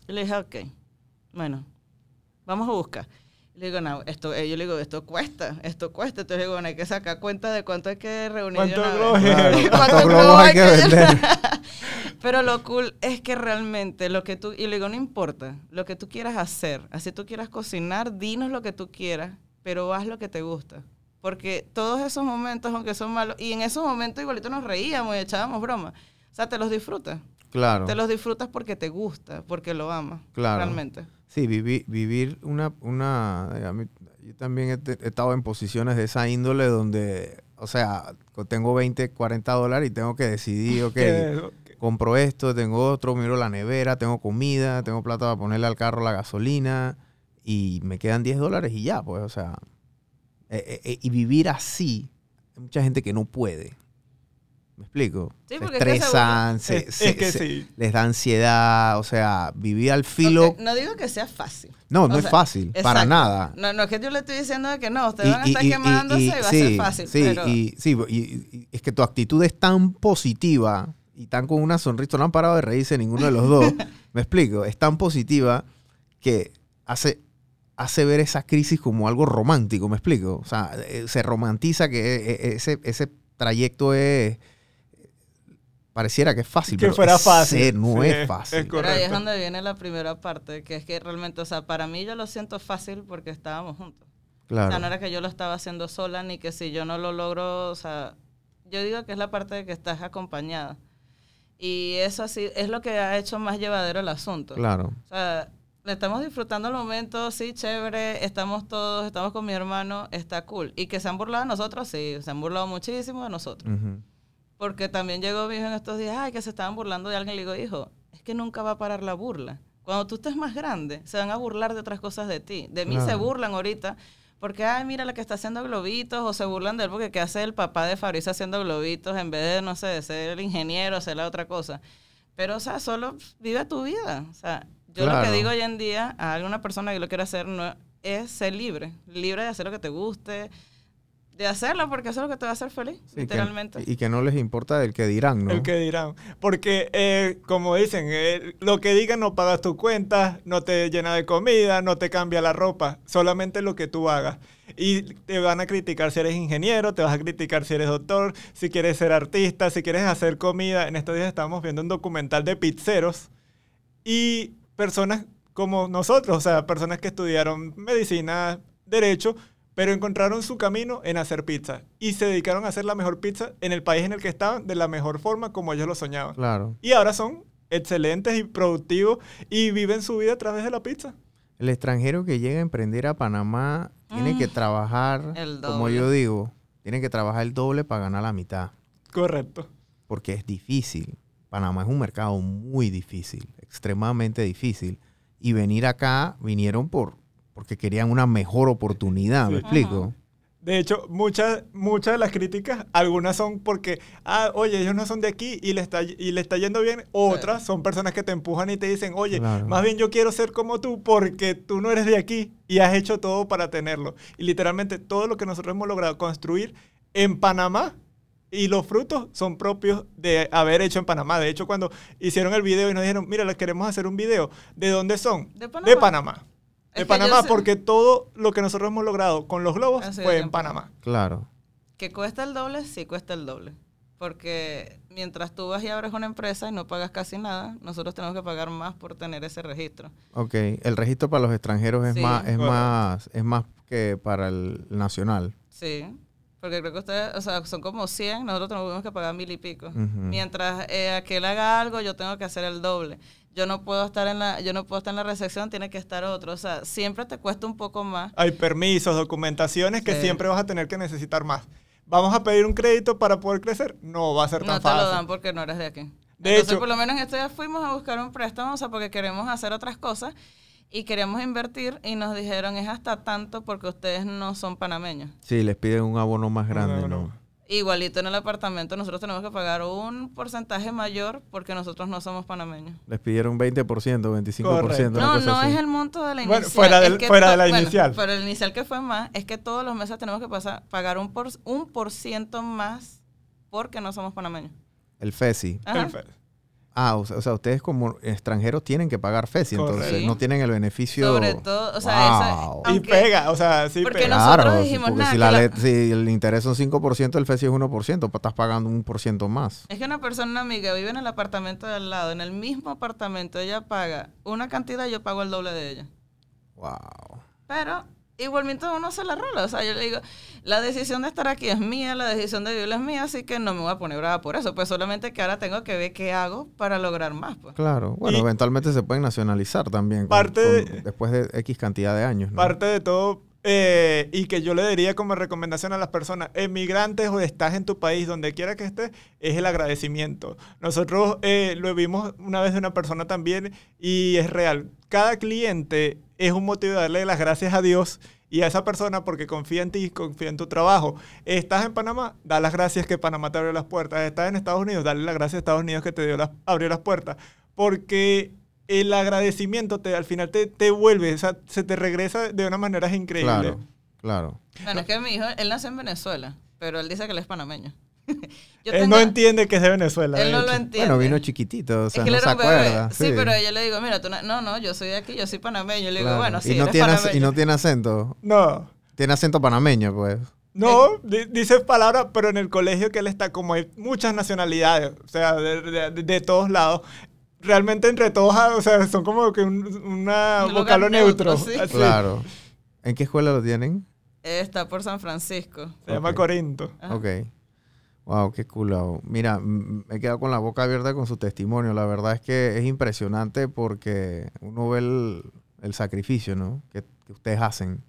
S3: Y le dije, ok, bueno, vamos a buscar. Y le digo, no, esto, eh, yo le digo, esto cuesta, esto cuesta. Entonces digo, bueno, hay que sacar cuenta de cuánto hay que reunir.
S4: ¿Cuántos
S3: una
S4: globos?
S3: vez.
S2: Claro,
S3: ¿Cuántos
S2: ¿Cuántos
S3: globos
S2: globos hay que vender?
S3: Pero lo cool es que realmente lo que tú, y le digo, no importa, lo que tú quieras hacer, así tú quieras cocinar, dinos lo que tú quieras, pero haz lo que te gusta. Porque todos esos momentos, aunque son malos, y en esos momentos igualito nos reíamos y echábamos broma. O sea, te los disfrutas.
S2: Claro.
S3: Te los disfrutas porque te gusta, porque lo amas.
S2: Claro.
S3: Realmente.
S2: Sí, vivi- vivir una... una eh, yo también he, estado en posiciones de esa índole donde, o sea, tengo 20, 40 dólares y tengo que decidir, ok, compro esto, tengo otro, miro la nevera, tengo comida, tengo plata para ponerle al carro la gasolina y me quedan 10 dólares y ya, pues, o sea, eh, eh, eh, y vivir así, hay mucha gente que no puede. ¿Me explico?
S3: Sí,
S2: se
S3: porque es que se
S4: es, que sí.
S2: les da ansiedad, o sea, vivir al filo...
S3: No digo que sea fácil.
S2: No, no
S3: O
S2: es
S3: sea,
S2: fácil, para nada.
S3: No, no es que yo le estoy diciendo de que no, ustedes
S2: Y-
S3: van a
S2: y-
S3: estar
S2: y- y-
S3: quemándose y,
S2: y-
S3: va a ser fácil.
S2: Sí,
S3: pero
S2: y, sí, y- y- es que tu actitud es tan positiva y tan con una sonrisa, no han parado de reírse ninguno de los dos. me explico, es tan positiva que hace, hace ver esa crisis como algo romántico, me explico. O sea, eh, se romantiza que eh, eh, ese, ese trayecto es. Pareciera que es fácil,
S4: Que
S2: pero
S4: fuera
S2: ese
S4: fácil.
S2: no
S4: Sí,
S2: es
S4: es
S2: fácil.
S3: Pero ahí es donde viene la primera parte, que es que realmente, o sea, para mí yo lo siento fácil porque estábamos juntos. O
S2: Claro.
S3: sea, no era que yo lo estaba haciendo sola, ni que si yo no lo logro, o sea, yo digo que es la parte de que estás acompañada. Y eso así es lo que ha hecho más llevadero el asunto.
S2: Claro.
S3: O sea, le estamos disfrutando el momento, sí, chévere, estamos todos, estamos con mi hermano, está cool. Y que se han burlado de nosotros, sí, se han burlado muchísimo de nosotros. Porque también llegó mi hijo en estos días, ay, que se estaban burlando de alguien. Le digo, hijo, es que nunca va a parar la burla. Cuando tú estés más grande, se van a burlar de otras cosas de ti. De mí se burlan ahorita porque, ay, mira la que está haciendo globitos, o se burlan de él porque ¿qué hace el papá de Fabricio haciendo globitos en vez de, no sé, de ser el ingeniero, hacer la otra cosa? Pero, o sea, solo vive tu vida. O sea, yo lo que digo hoy en día a alguna persona que lo quiere hacer no es ser libre. Libre de hacer lo que te guste, de hacerlo porque eso es lo que te va a hacer feliz,
S2: Sí, que-
S3: literalmente.
S2: y que no les importa del que dirán, ¿no?
S4: El que dirán. Porque, eh, como dicen, eh, lo que digan no pagas tus cuentas, no te llena de comida, no te cambia la ropa, solamente lo que tú hagas. Y te van a criticar si eres ingeniero, te vas a criticar si eres doctor, si quieres ser artista, si quieres hacer comida. En estos días estábamos viendo un documental de pizzeros y personas como nosotros, o sea, personas que estudiaron medicina, derecho, pero encontraron su camino en hacer pizza y se dedicaron a hacer la mejor pizza en el país en el que estaban de la mejor forma como ellos lo soñaban.
S2: Claro.
S4: Y ahora son excelentes y productivos y viven su vida a través de la pizza.
S2: El extranjero que llega a emprender a Panamá tiene que
S3: Mm,
S2: trabajar,
S3: el
S2: como yo digo, tiene que trabajar el doble para ganar la mitad,
S4: Correcto.
S2: porque es difícil. Panamá es un mercado muy difícil, extremadamente difícil. Y venir acá, vinieron por porque querían una mejor oportunidad, ¿me
S4: Sí.
S2: explico?
S4: De hecho, muchas, muchas de las críticas, algunas son porque, ah, oye, ellos no son de aquí y le está, y le está yendo bien. Otras son personas que te empujan y te dicen, oye,
S2: Claro.
S4: más bien yo quiero ser como tú porque tú no eres de aquí y has hecho todo para tenerlo. Y literalmente todo lo que nosotros hemos logrado construir en Panamá y los frutos son propios de haber hecho en Panamá. De hecho, cuando hicieron el video y nos dijeron, mira, les queremos hacer un video, ¿de dónde son?
S3: De
S4: De
S3: Panamá.
S4: De Panamá, porque todo lo que nosotros hemos logrado con los globos fue
S3: en
S4: Panamá.
S2: Claro.
S3: Que cuesta el doble, sí cuesta el doble. Porque mientras tú vas y abres una empresa y no pagas casi nada, nosotros tenemos que pagar más por tener ese registro.
S2: Ok, el registro para los extranjeros es
S3: Sí.
S2: más, es más, es más que para el nacional.
S3: Sí. Porque creo que ustedes, o sea, son como 100, nosotros tenemos que pagar mil y pico. Mientras eh, aquel haga algo, yo tengo que hacer el doble. Yo no puedo estar en la, yo no puedo estar en la recepción, tiene que estar otro. O sea, siempre te cuesta un poco más.
S4: Hay permisos, documentaciones que
S3: Sí.
S4: siempre vas a tener que necesitar más. ¿Vamos a pedir un crédito para poder crecer? No va a ser
S3: No
S4: tan
S3: te
S4: fácil.
S3: lo dan porque no eres de aquí.
S4: De
S3: Entonces,
S4: hecho-
S3: por lo menos en estos días fuimos a buscar un préstamo, o sea, porque queremos hacer otras cosas y queríamos invertir y nos dijeron es hasta tanto porque ustedes no son panameños.
S2: Sí, les piden un abono más grande,
S4: abono.
S2: ¿no?
S3: Igualito en el apartamento nosotros tenemos que pagar un porcentaje mayor porque nosotros no somos panameños.
S2: Les pidieron 20%, 25%.
S4: Correcto.
S3: No, no
S2: así.
S3: es el monto de la
S4: Bueno,
S3: inicial. es
S4: del-
S3: que
S4: fuera
S3: to-
S4: de la
S3: bueno,
S4: inicial.
S3: Pero el inicial que fue más es que todos los meses tenemos que pasar, pagar un por, un por ciento más porque no somos panameños.
S2: El FESI.
S3: Ajá.
S4: Perfecto.
S2: Ah, o sea, o sea, ustedes como extranjeros tienen que pagar FESI, entonces no tienen el beneficio.
S3: Sobre todo, o sea, esa-
S2: Wow.
S4: Y
S3: Aunque-
S4: pega, o sea, sí
S3: porque
S4: pega.
S3: nosotros
S2: Claro,
S3: dijimos,
S2: porque
S3: nada,
S2: si, la
S3: la-
S2: si el interés son 5%, el FESI es 1%, pues estás pagando un por ciento más.
S3: Es que una persona, una amiga, vive en el apartamento de al lado, en el mismo apartamento, ella paga una cantidad, yo pago el doble de ella.
S2: Wow.
S3: Pero igualmente uno se la rola. O sea, yo le digo, la decisión de estar aquí es mía, la decisión de vivir es mía, así que no me voy a poner brava por eso. Pues solamente que ahora tengo que ver qué hago para lograr más. Pues.
S2: Claro. Bueno,
S4: Y-
S2: eventualmente se pueden nacionalizar también. con-
S4: Parte
S2: con-
S4: de-
S2: después de X cantidad de años. ¿no?
S4: Parte de todo, eh, y que yo le diría como recomendación a las personas, emigrantes o estás en tu país, donde quiera que estés, es el agradecimiento. Nosotros eh, lo vimos una vez de una persona también y es real. Cada cliente es un motivo de darle las gracias a Dios y a esa persona porque confía en ti, confía en tu trabajo. Estás en Panamá, da las gracias que Panamá te abrió las puertas. Estás en Estados Unidos, dale las gracias a Estados Unidos que te dio las, abrió las puertas. Porque el agradecimiento te, al final te, te vuelve, o sea, se te regresa de una manera increíble.
S2: Claro, claro.
S3: Bueno, es que mi hijo, él nació en Venezuela, pero él dice que él es panameño. Yo
S4: Él
S3: tengo-
S4: no entiende que es de Venezuela.
S3: Él
S4: de
S3: no lo entiende.
S2: Bueno, vino chiquitito, o sea,
S3: es que él
S2: no se
S3: era un bebé.
S2: acuerda.
S3: Sí, pero yo le digo, mira, tú no, no, no, yo soy de aquí, yo soy panameño. Y le digo,
S2: Claro.
S3: bueno, sí,
S2: y, no
S3: eres
S2: tiene, ac-
S3: panameño.
S2: y no tiene acento.
S4: No.
S2: Tiene acento panameño, pues.
S4: No, di- dice palabras, pero en el colegio que él está, como hay muchas nacionalidades, o sea, de, de- de- de todos lados, realmente entre todos, ah, o sea, son como que un una
S3: Un lugar
S4: vocablo neutro.
S3: neutro, sí.
S4: así.
S2: Claro. ¿En qué escuela lo tienen?
S3: Está por San Francisco.
S4: Se llama. Corinto.
S3: Ajá.
S2: Ok. Wow, qué cool. Mira, me he quedado con la boca abierta con su testimonio. La verdad es que es impresionante porque uno ve el, el sacrificio ¿no? que, que ustedes hacen.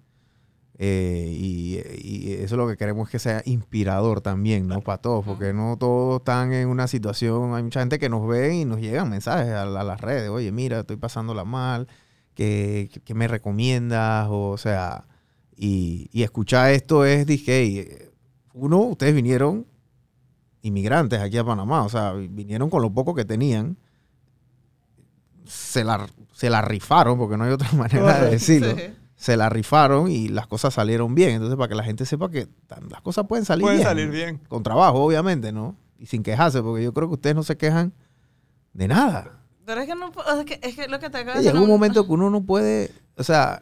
S2: Eh, y, y eso es lo que queremos que sea inspirador también, ¿no? Para todos, porque no todos están en una situación. Hay mucha gente que nos ve y nos llegan mensajes a, a las redes. Oye, mira, estoy pasándola mal. ¿Qué, qué me recomiendas? O, sea, y, y escuchar esto es, dije, hey, uno, ustedes vinieron inmigrantes aquí a Panamá, o sea, vinieron con lo poco que tenían, se la, se la rifaron, porque no hay otra manera de decirlo,
S3: Sí.
S2: se la rifaron y las cosas salieron bien, entonces para que la gente sepa que las cosas pueden salir
S4: Pueden
S2: bien.
S4: salir bien.
S2: Con trabajo, obviamente, ¿no? Y sin quejarse, porque yo creo que ustedes no se quejan de nada.
S3: Pero es que no es que, es que lo que te acabo de
S2: Llega un momento que uno no puede, o sea,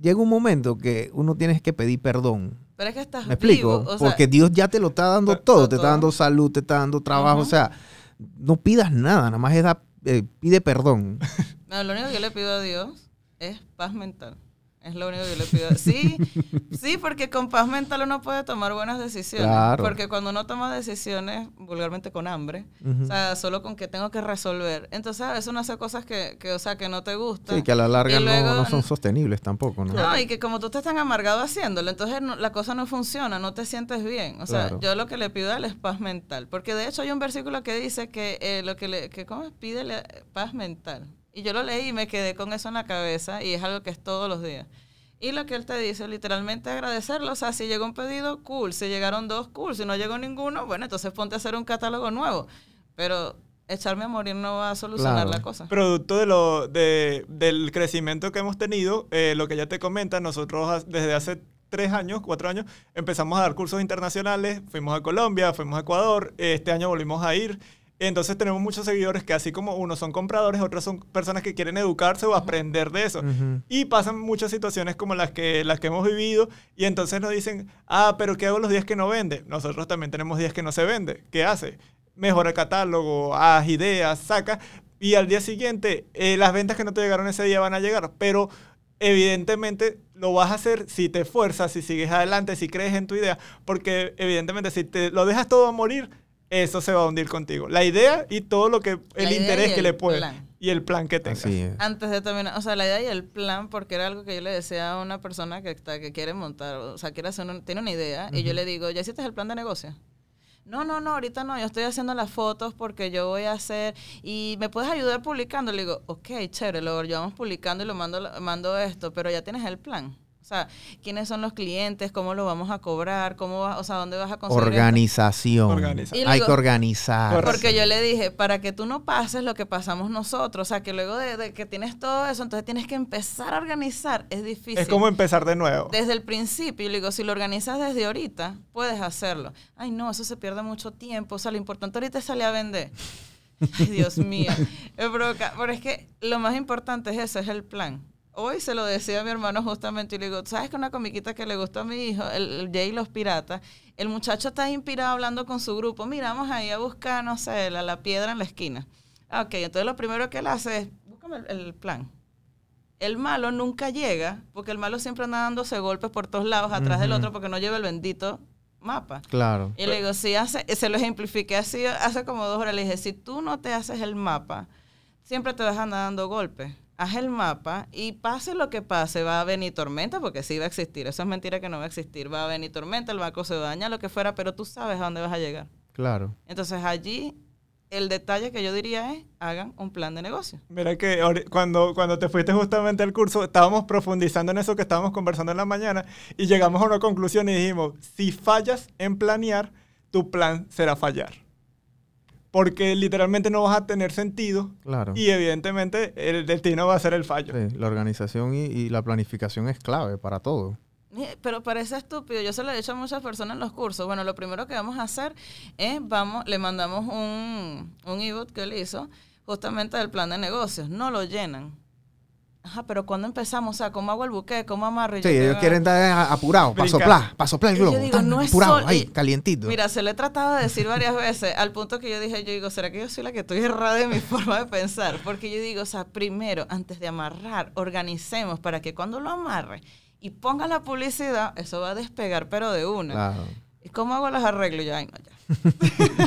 S2: llega un momento que uno tiene que pedir perdón.
S3: Pero es que estás
S2: ¿Me explico?
S3: vivo, o sea,
S2: Porque Dios ya te lo está dando
S3: to-
S2: todo. Te
S3: todo.
S2: está dando salud, te está dando trabajo.
S3: Ujú.
S2: O sea, no pidas nada, nada más es da- eh, pide perdón.
S3: No, lo único que yo le pido a Dios es paz mental. Es lo único que yo le pido. Sí, sí, porque con paz mental uno puede tomar buenas decisiones.
S2: Claro.
S3: Porque cuando uno toma decisiones, vulgarmente con hambre, o sea, solo con que tengo que resolver. Entonces a veces uno hace cosas que, que o sea, que no te gustan.
S2: Sí, que a la larga no, son sostenibles tampoco, ¿no?
S3: No, y que como tú estás tan amargado haciéndolo, entonces no- la cosa no funciona, no te sientes bien. O sea,
S2: Claro.
S3: yo lo que le pido a él es paz mental. Porque de hecho hay un versículo que dice que eh, lo que le, que ¿cómo es? Pídele paz mental. Y yo lo leí y me quedé con eso en la cabeza y es algo que es todos los días. Y lo que él te dice, literalmente agradecerlo. O sea, si llegó un pedido, cool. Si llegaron dos, cool. Si no llegó ninguno, bueno, entonces ponte a hacer un catálogo nuevo. Pero echarme a morir no va a solucionar
S2: Claro.
S3: la cosa.
S4: Producto de lo, de, del crecimiento que hemos tenido, eh, lo que ya te comenta, nosotros desde hace tres años, cuatro años, empezamos a dar cursos internacionales, fuimos a Colombia, fuimos a Ecuador, este año volvimos a ir. Entonces tenemos muchos seguidores que así como unos son compradores, otros son personas que quieren educarse o aprender de eso. Y pasan muchas situaciones como las que, las que hemos vivido y entonces nos dicen, ah, pero ¿qué hago los días que no vende? Nosotros también tenemos días que no se vende. ¿Qué hace? Mejora el catálogo, haz ideas, saca y al día siguiente eh, las ventas que no te llegaron ese día van a llegar, pero evidentemente lo vas a hacer si te esfuerzas, si sigues adelante, si crees en tu idea, porque evidentemente si te lo dejas todo a morir, eso se va a hundir contigo. La idea y todo lo que el
S3: La
S4: interés que
S3: el
S4: le puede
S3: plan.
S4: y el plan que tengas.
S3: Antes de terminar, o sea, la idea y el plan, porque era algo que yo le decía a una persona que, está, que quiere montar, o sea, quiere hacer un- tiene una idea, y yo le digo, ¿ya hiciste el plan de negocio? No, no, no, ahorita no, yo estoy haciendo las fotos porque yo voy a hacer, y me puedes ayudar publicando. Le digo, ok, chévere, lo llevamos publicando y lo mando, mando esto, pero ya tienes el plan. O sea, quiénes son los clientes, cómo lo vamos a cobrar, cómo va, o sea, dónde vas a conseguir.
S2: Organización.
S4: Organiza-
S2: Hay que organizar.
S3: Porque yo le dije, para que tú no pases lo que pasamos nosotros, o sea, que luego de, de que tienes todo eso, entonces tienes que empezar a organizar. Es difícil.
S4: Es como empezar de nuevo.
S3: Desde el principio, y le digo, si lo organizas desde ahorita, puedes hacerlo. Ay, no, eso se pierde mucho tiempo. O sea, lo importante ahorita es salir a vender. Ay, Dios mío. Me provoca- Pero es que lo más importante es eso, es el plan. Hoy se lo decía a mi hermano justamente y le digo, ¿sabes que una comiquita que le gustó a mi hijo, el, el Jay y los piratas? El muchacho está inspirado hablando con su grupo. Mira, vamos ahí a buscar, no sé, la, la piedra en la esquina. Ah, Ok, entonces lo primero que él hace es, búscame el, el plan. El malo nunca llega, porque el malo siempre anda dándose golpes por todos lados, atrás del otro, porque no lleva el bendito mapa.
S2: Claro.
S3: Y le digo, sí, hace, se lo ejemplifiqué así hace como dos horas. Le dije, si tú no te haces el mapa, siempre te vas a andar dando golpes. Haz el mapa y pase lo que pase, va a venir tormenta, porque sí va a existir. Eso es mentira que no va a existir. Va a venir tormenta, el barco se daña, lo que fuera, pero tú sabes a dónde vas a llegar.
S2: Claro.
S3: Entonces allí el detalle que yo diría es, hagan un plan de negocio.
S4: Mira que cuando, cuando te fuiste justamente al curso, estábamos profundizando en eso que estábamos conversando en la mañana y llegamos a una conclusión y dijimos, si fallas en planear, tu plan será fallar. Porque literalmente no vas a tener sentido
S2: Claro.
S4: y evidentemente el destino va a ser el fallo.
S2: Sí, la organización y, y la planificación es clave para todo.
S3: Eh, Pero parece estúpido. Yo se lo he dicho a muchas personas en los cursos. Bueno, lo primero que vamos a hacer es, vamos, le mandamos un, un ebook que él hizo justamente del plan de negocios. No lo llenan. Ajá, pero cuando empezamos? O sea, ¿cómo hago el buque? ¿Cómo amarro? Y
S2: Sí,
S3: yo,
S2: ellos
S3: "Ah".
S2: quieren estar apurados para soplar, para soplar el
S3: Y yo
S2: globo.
S3: digo,
S2: Tan
S3: no es
S2: apurado,
S3: sol-
S2: ahí,
S3: y-
S2: calientito.
S3: Mira, se lo he tratado de decir varias veces, al punto que yo dije, yo digo, ¿será que yo soy la que estoy errada en mi forma de pensar? Porque yo digo, o sea, primero, antes de amarrar, organicemos para que cuando lo amarre y ponga la publicidad, eso va a despegar, pero de una.
S2: Claro.
S3: ¿Y cómo hago los arreglos? Yo, ay, no, ya.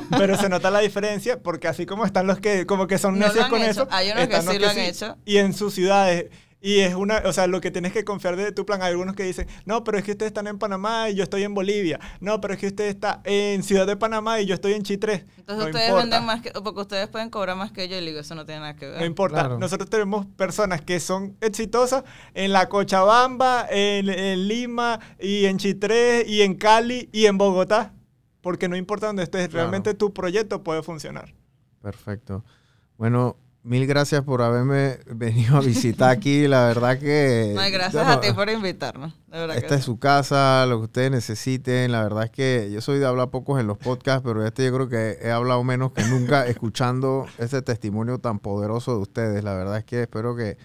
S4: Pero se nota la diferencia porque así como están los que como que son
S3: No
S4: necios con
S3: hecho.
S4: eso,
S3: Hay unos que sí lo han hecho.
S4: Y en sus ciudades y es una, o sea, lo que tienes que confiar de tu plan. Hay algunos que dicen, no, pero es que ustedes están en Panamá y yo estoy en Bolivia. No, pero es que usted está en Ciudad de Panamá y yo estoy en Chitré.
S3: Entonces
S4: no
S3: ustedes
S4: importa.
S3: venden más que, porque ustedes pueden cobrar más que yo y le digo, eso no tiene nada que ver.
S4: No importa.
S2: Claro.
S4: Nosotros tenemos personas que son exitosas en la Cochabamba, en, en Lima, y en Chitré, y en Cali, y en Bogotá. Porque no importa dónde estés,
S2: Claro.
S4: realmente tu proyecto puede funcionar.
S2: Perfecto. Bueno, mil gracias por haberme venido a visitar aquí. La verdad que...
S3: No, gracias a ti por invitarnos.
S2: Esta
S3: que
S2: es su casa, lo que ustedes necesiten. La verdad es que yo soy de hablar pocos en los podcasts, pero este yo creo que he hablado menos que nunca escuchando este testimonio tan poderoso de ustedes. La verdad es que espero que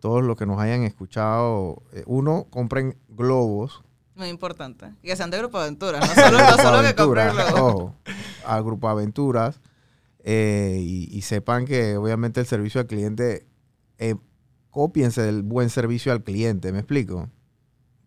S2: todos los que nos hayan escuchado, eh, uno, compren globos.
S3: Muy importante. Y que sean de Grupo Aventuras, no solo, no solo que compren globos.
S2: ojo, a Grupo Aventuras eh, y, y sepan que obviamente el servicio al cliente, eh, cópiense del buen servicio al cliente, ¿me explico?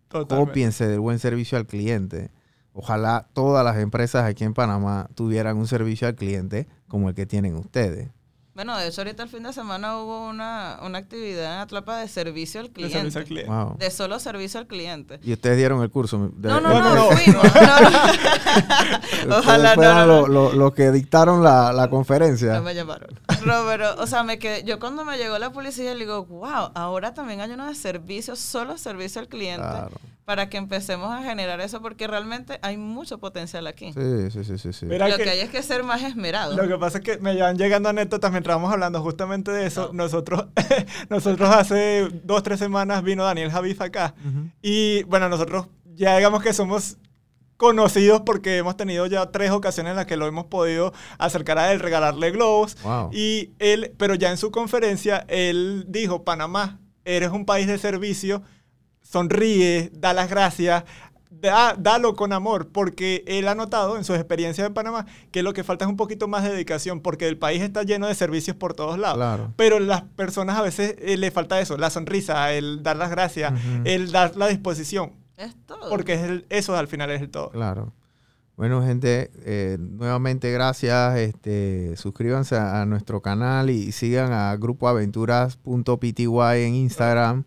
S4: Totalmente.
S2: Cópiense del buen servicio al cliente. Ojalá todas las empresas aquí en Panamá tuvieran un servicio al cliente como el que tienen ustedes.
S3: Bueno, de hecho, ahorita el fin de semana hubo una, una actividad en Atlapa de servicio al
S4: De
S3: cliente.
S4: servicio al cliente.
S2: Wow.
S3: De solo servicio al cliente.
S2: Y ustedes dieron el curso. de-
S3: No, no,
S2: de-
S3: no,
S4: no.
S3: fuimos. No, no.
S2: ustedes
S3: Ojalá no,
S2: fueron
S3: no,
S2: lo-
S3: no.
S2: lo- Los que dictaron la, la conferencia.
S3: No me llamaron. No, pero, o sea, me quedé, yo cuando me llegó la publicidad le digo, wow, ahora también hay uno de servicio, solo servicio al cliente,
S2: Claro.
S3: Para que empecemos a generar eso, porque realmente hay mucho potencial aquí.
S2: Sí, sí, sí, sí. sí.
S4: Mira
S3: Lo
S4: que-
S3: que hay es que ser más esmerado.
S4: Lo que pasa es que me llevan llegando anécdotas mientras vamos hablando justamente de eso.
S3: No.
S4: Nosotros, nosotros hace dos, tres semanas vino Daniel Javis acá.
S2: Ujú.
S4: Y bueno, nosotros ya digamos que somos conocidos porque hemos tenido ya tres ocasiones en las que lo hemos podido acercar a él, regalarle globos.
S2: Wow.
S4: Y él, pero ya en su conferencia, él dijo, Panamá, eres un país de servicio, sonríe, da las gracias, da, dalo con amor, porque él ha notado en sus experiencias en Panamá que lo que falta es un poquito más de dedicación, porque el país está lleno de servicios por todos lados.
S2: Claro.
S4: Pero las personas a veces eh, le falta eso, la sonrisa, el dar las gracias, el dar la disposición,
S3: Es todo.
S4: porque es el- eso al final es el todo.
S2: Claro. Bueno, gente, eh, nuevamente gracias. Este, suscríbanse a, a nuestro canal y sigan a grupoaventuras.pty en Instagram.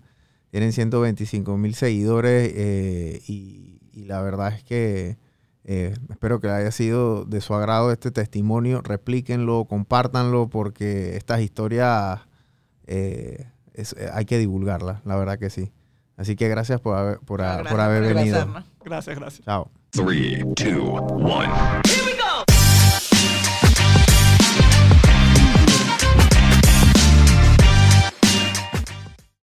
S2: Tienen 125 mil seguidores eh, y, y la verdad es que eh, espero que haya sido de su agrado este testimonio. Replíquenlo, compártanlo porque estas historias eh, es- eh, hay que divulgarlas, la verdad que sí. Así que gracias por haber, por,
S3: No,
S2: a-
S3: gracias
S2: por haber venido.
S4: Gracias, gracias.
S2: Chao.
S1: Three, two, one.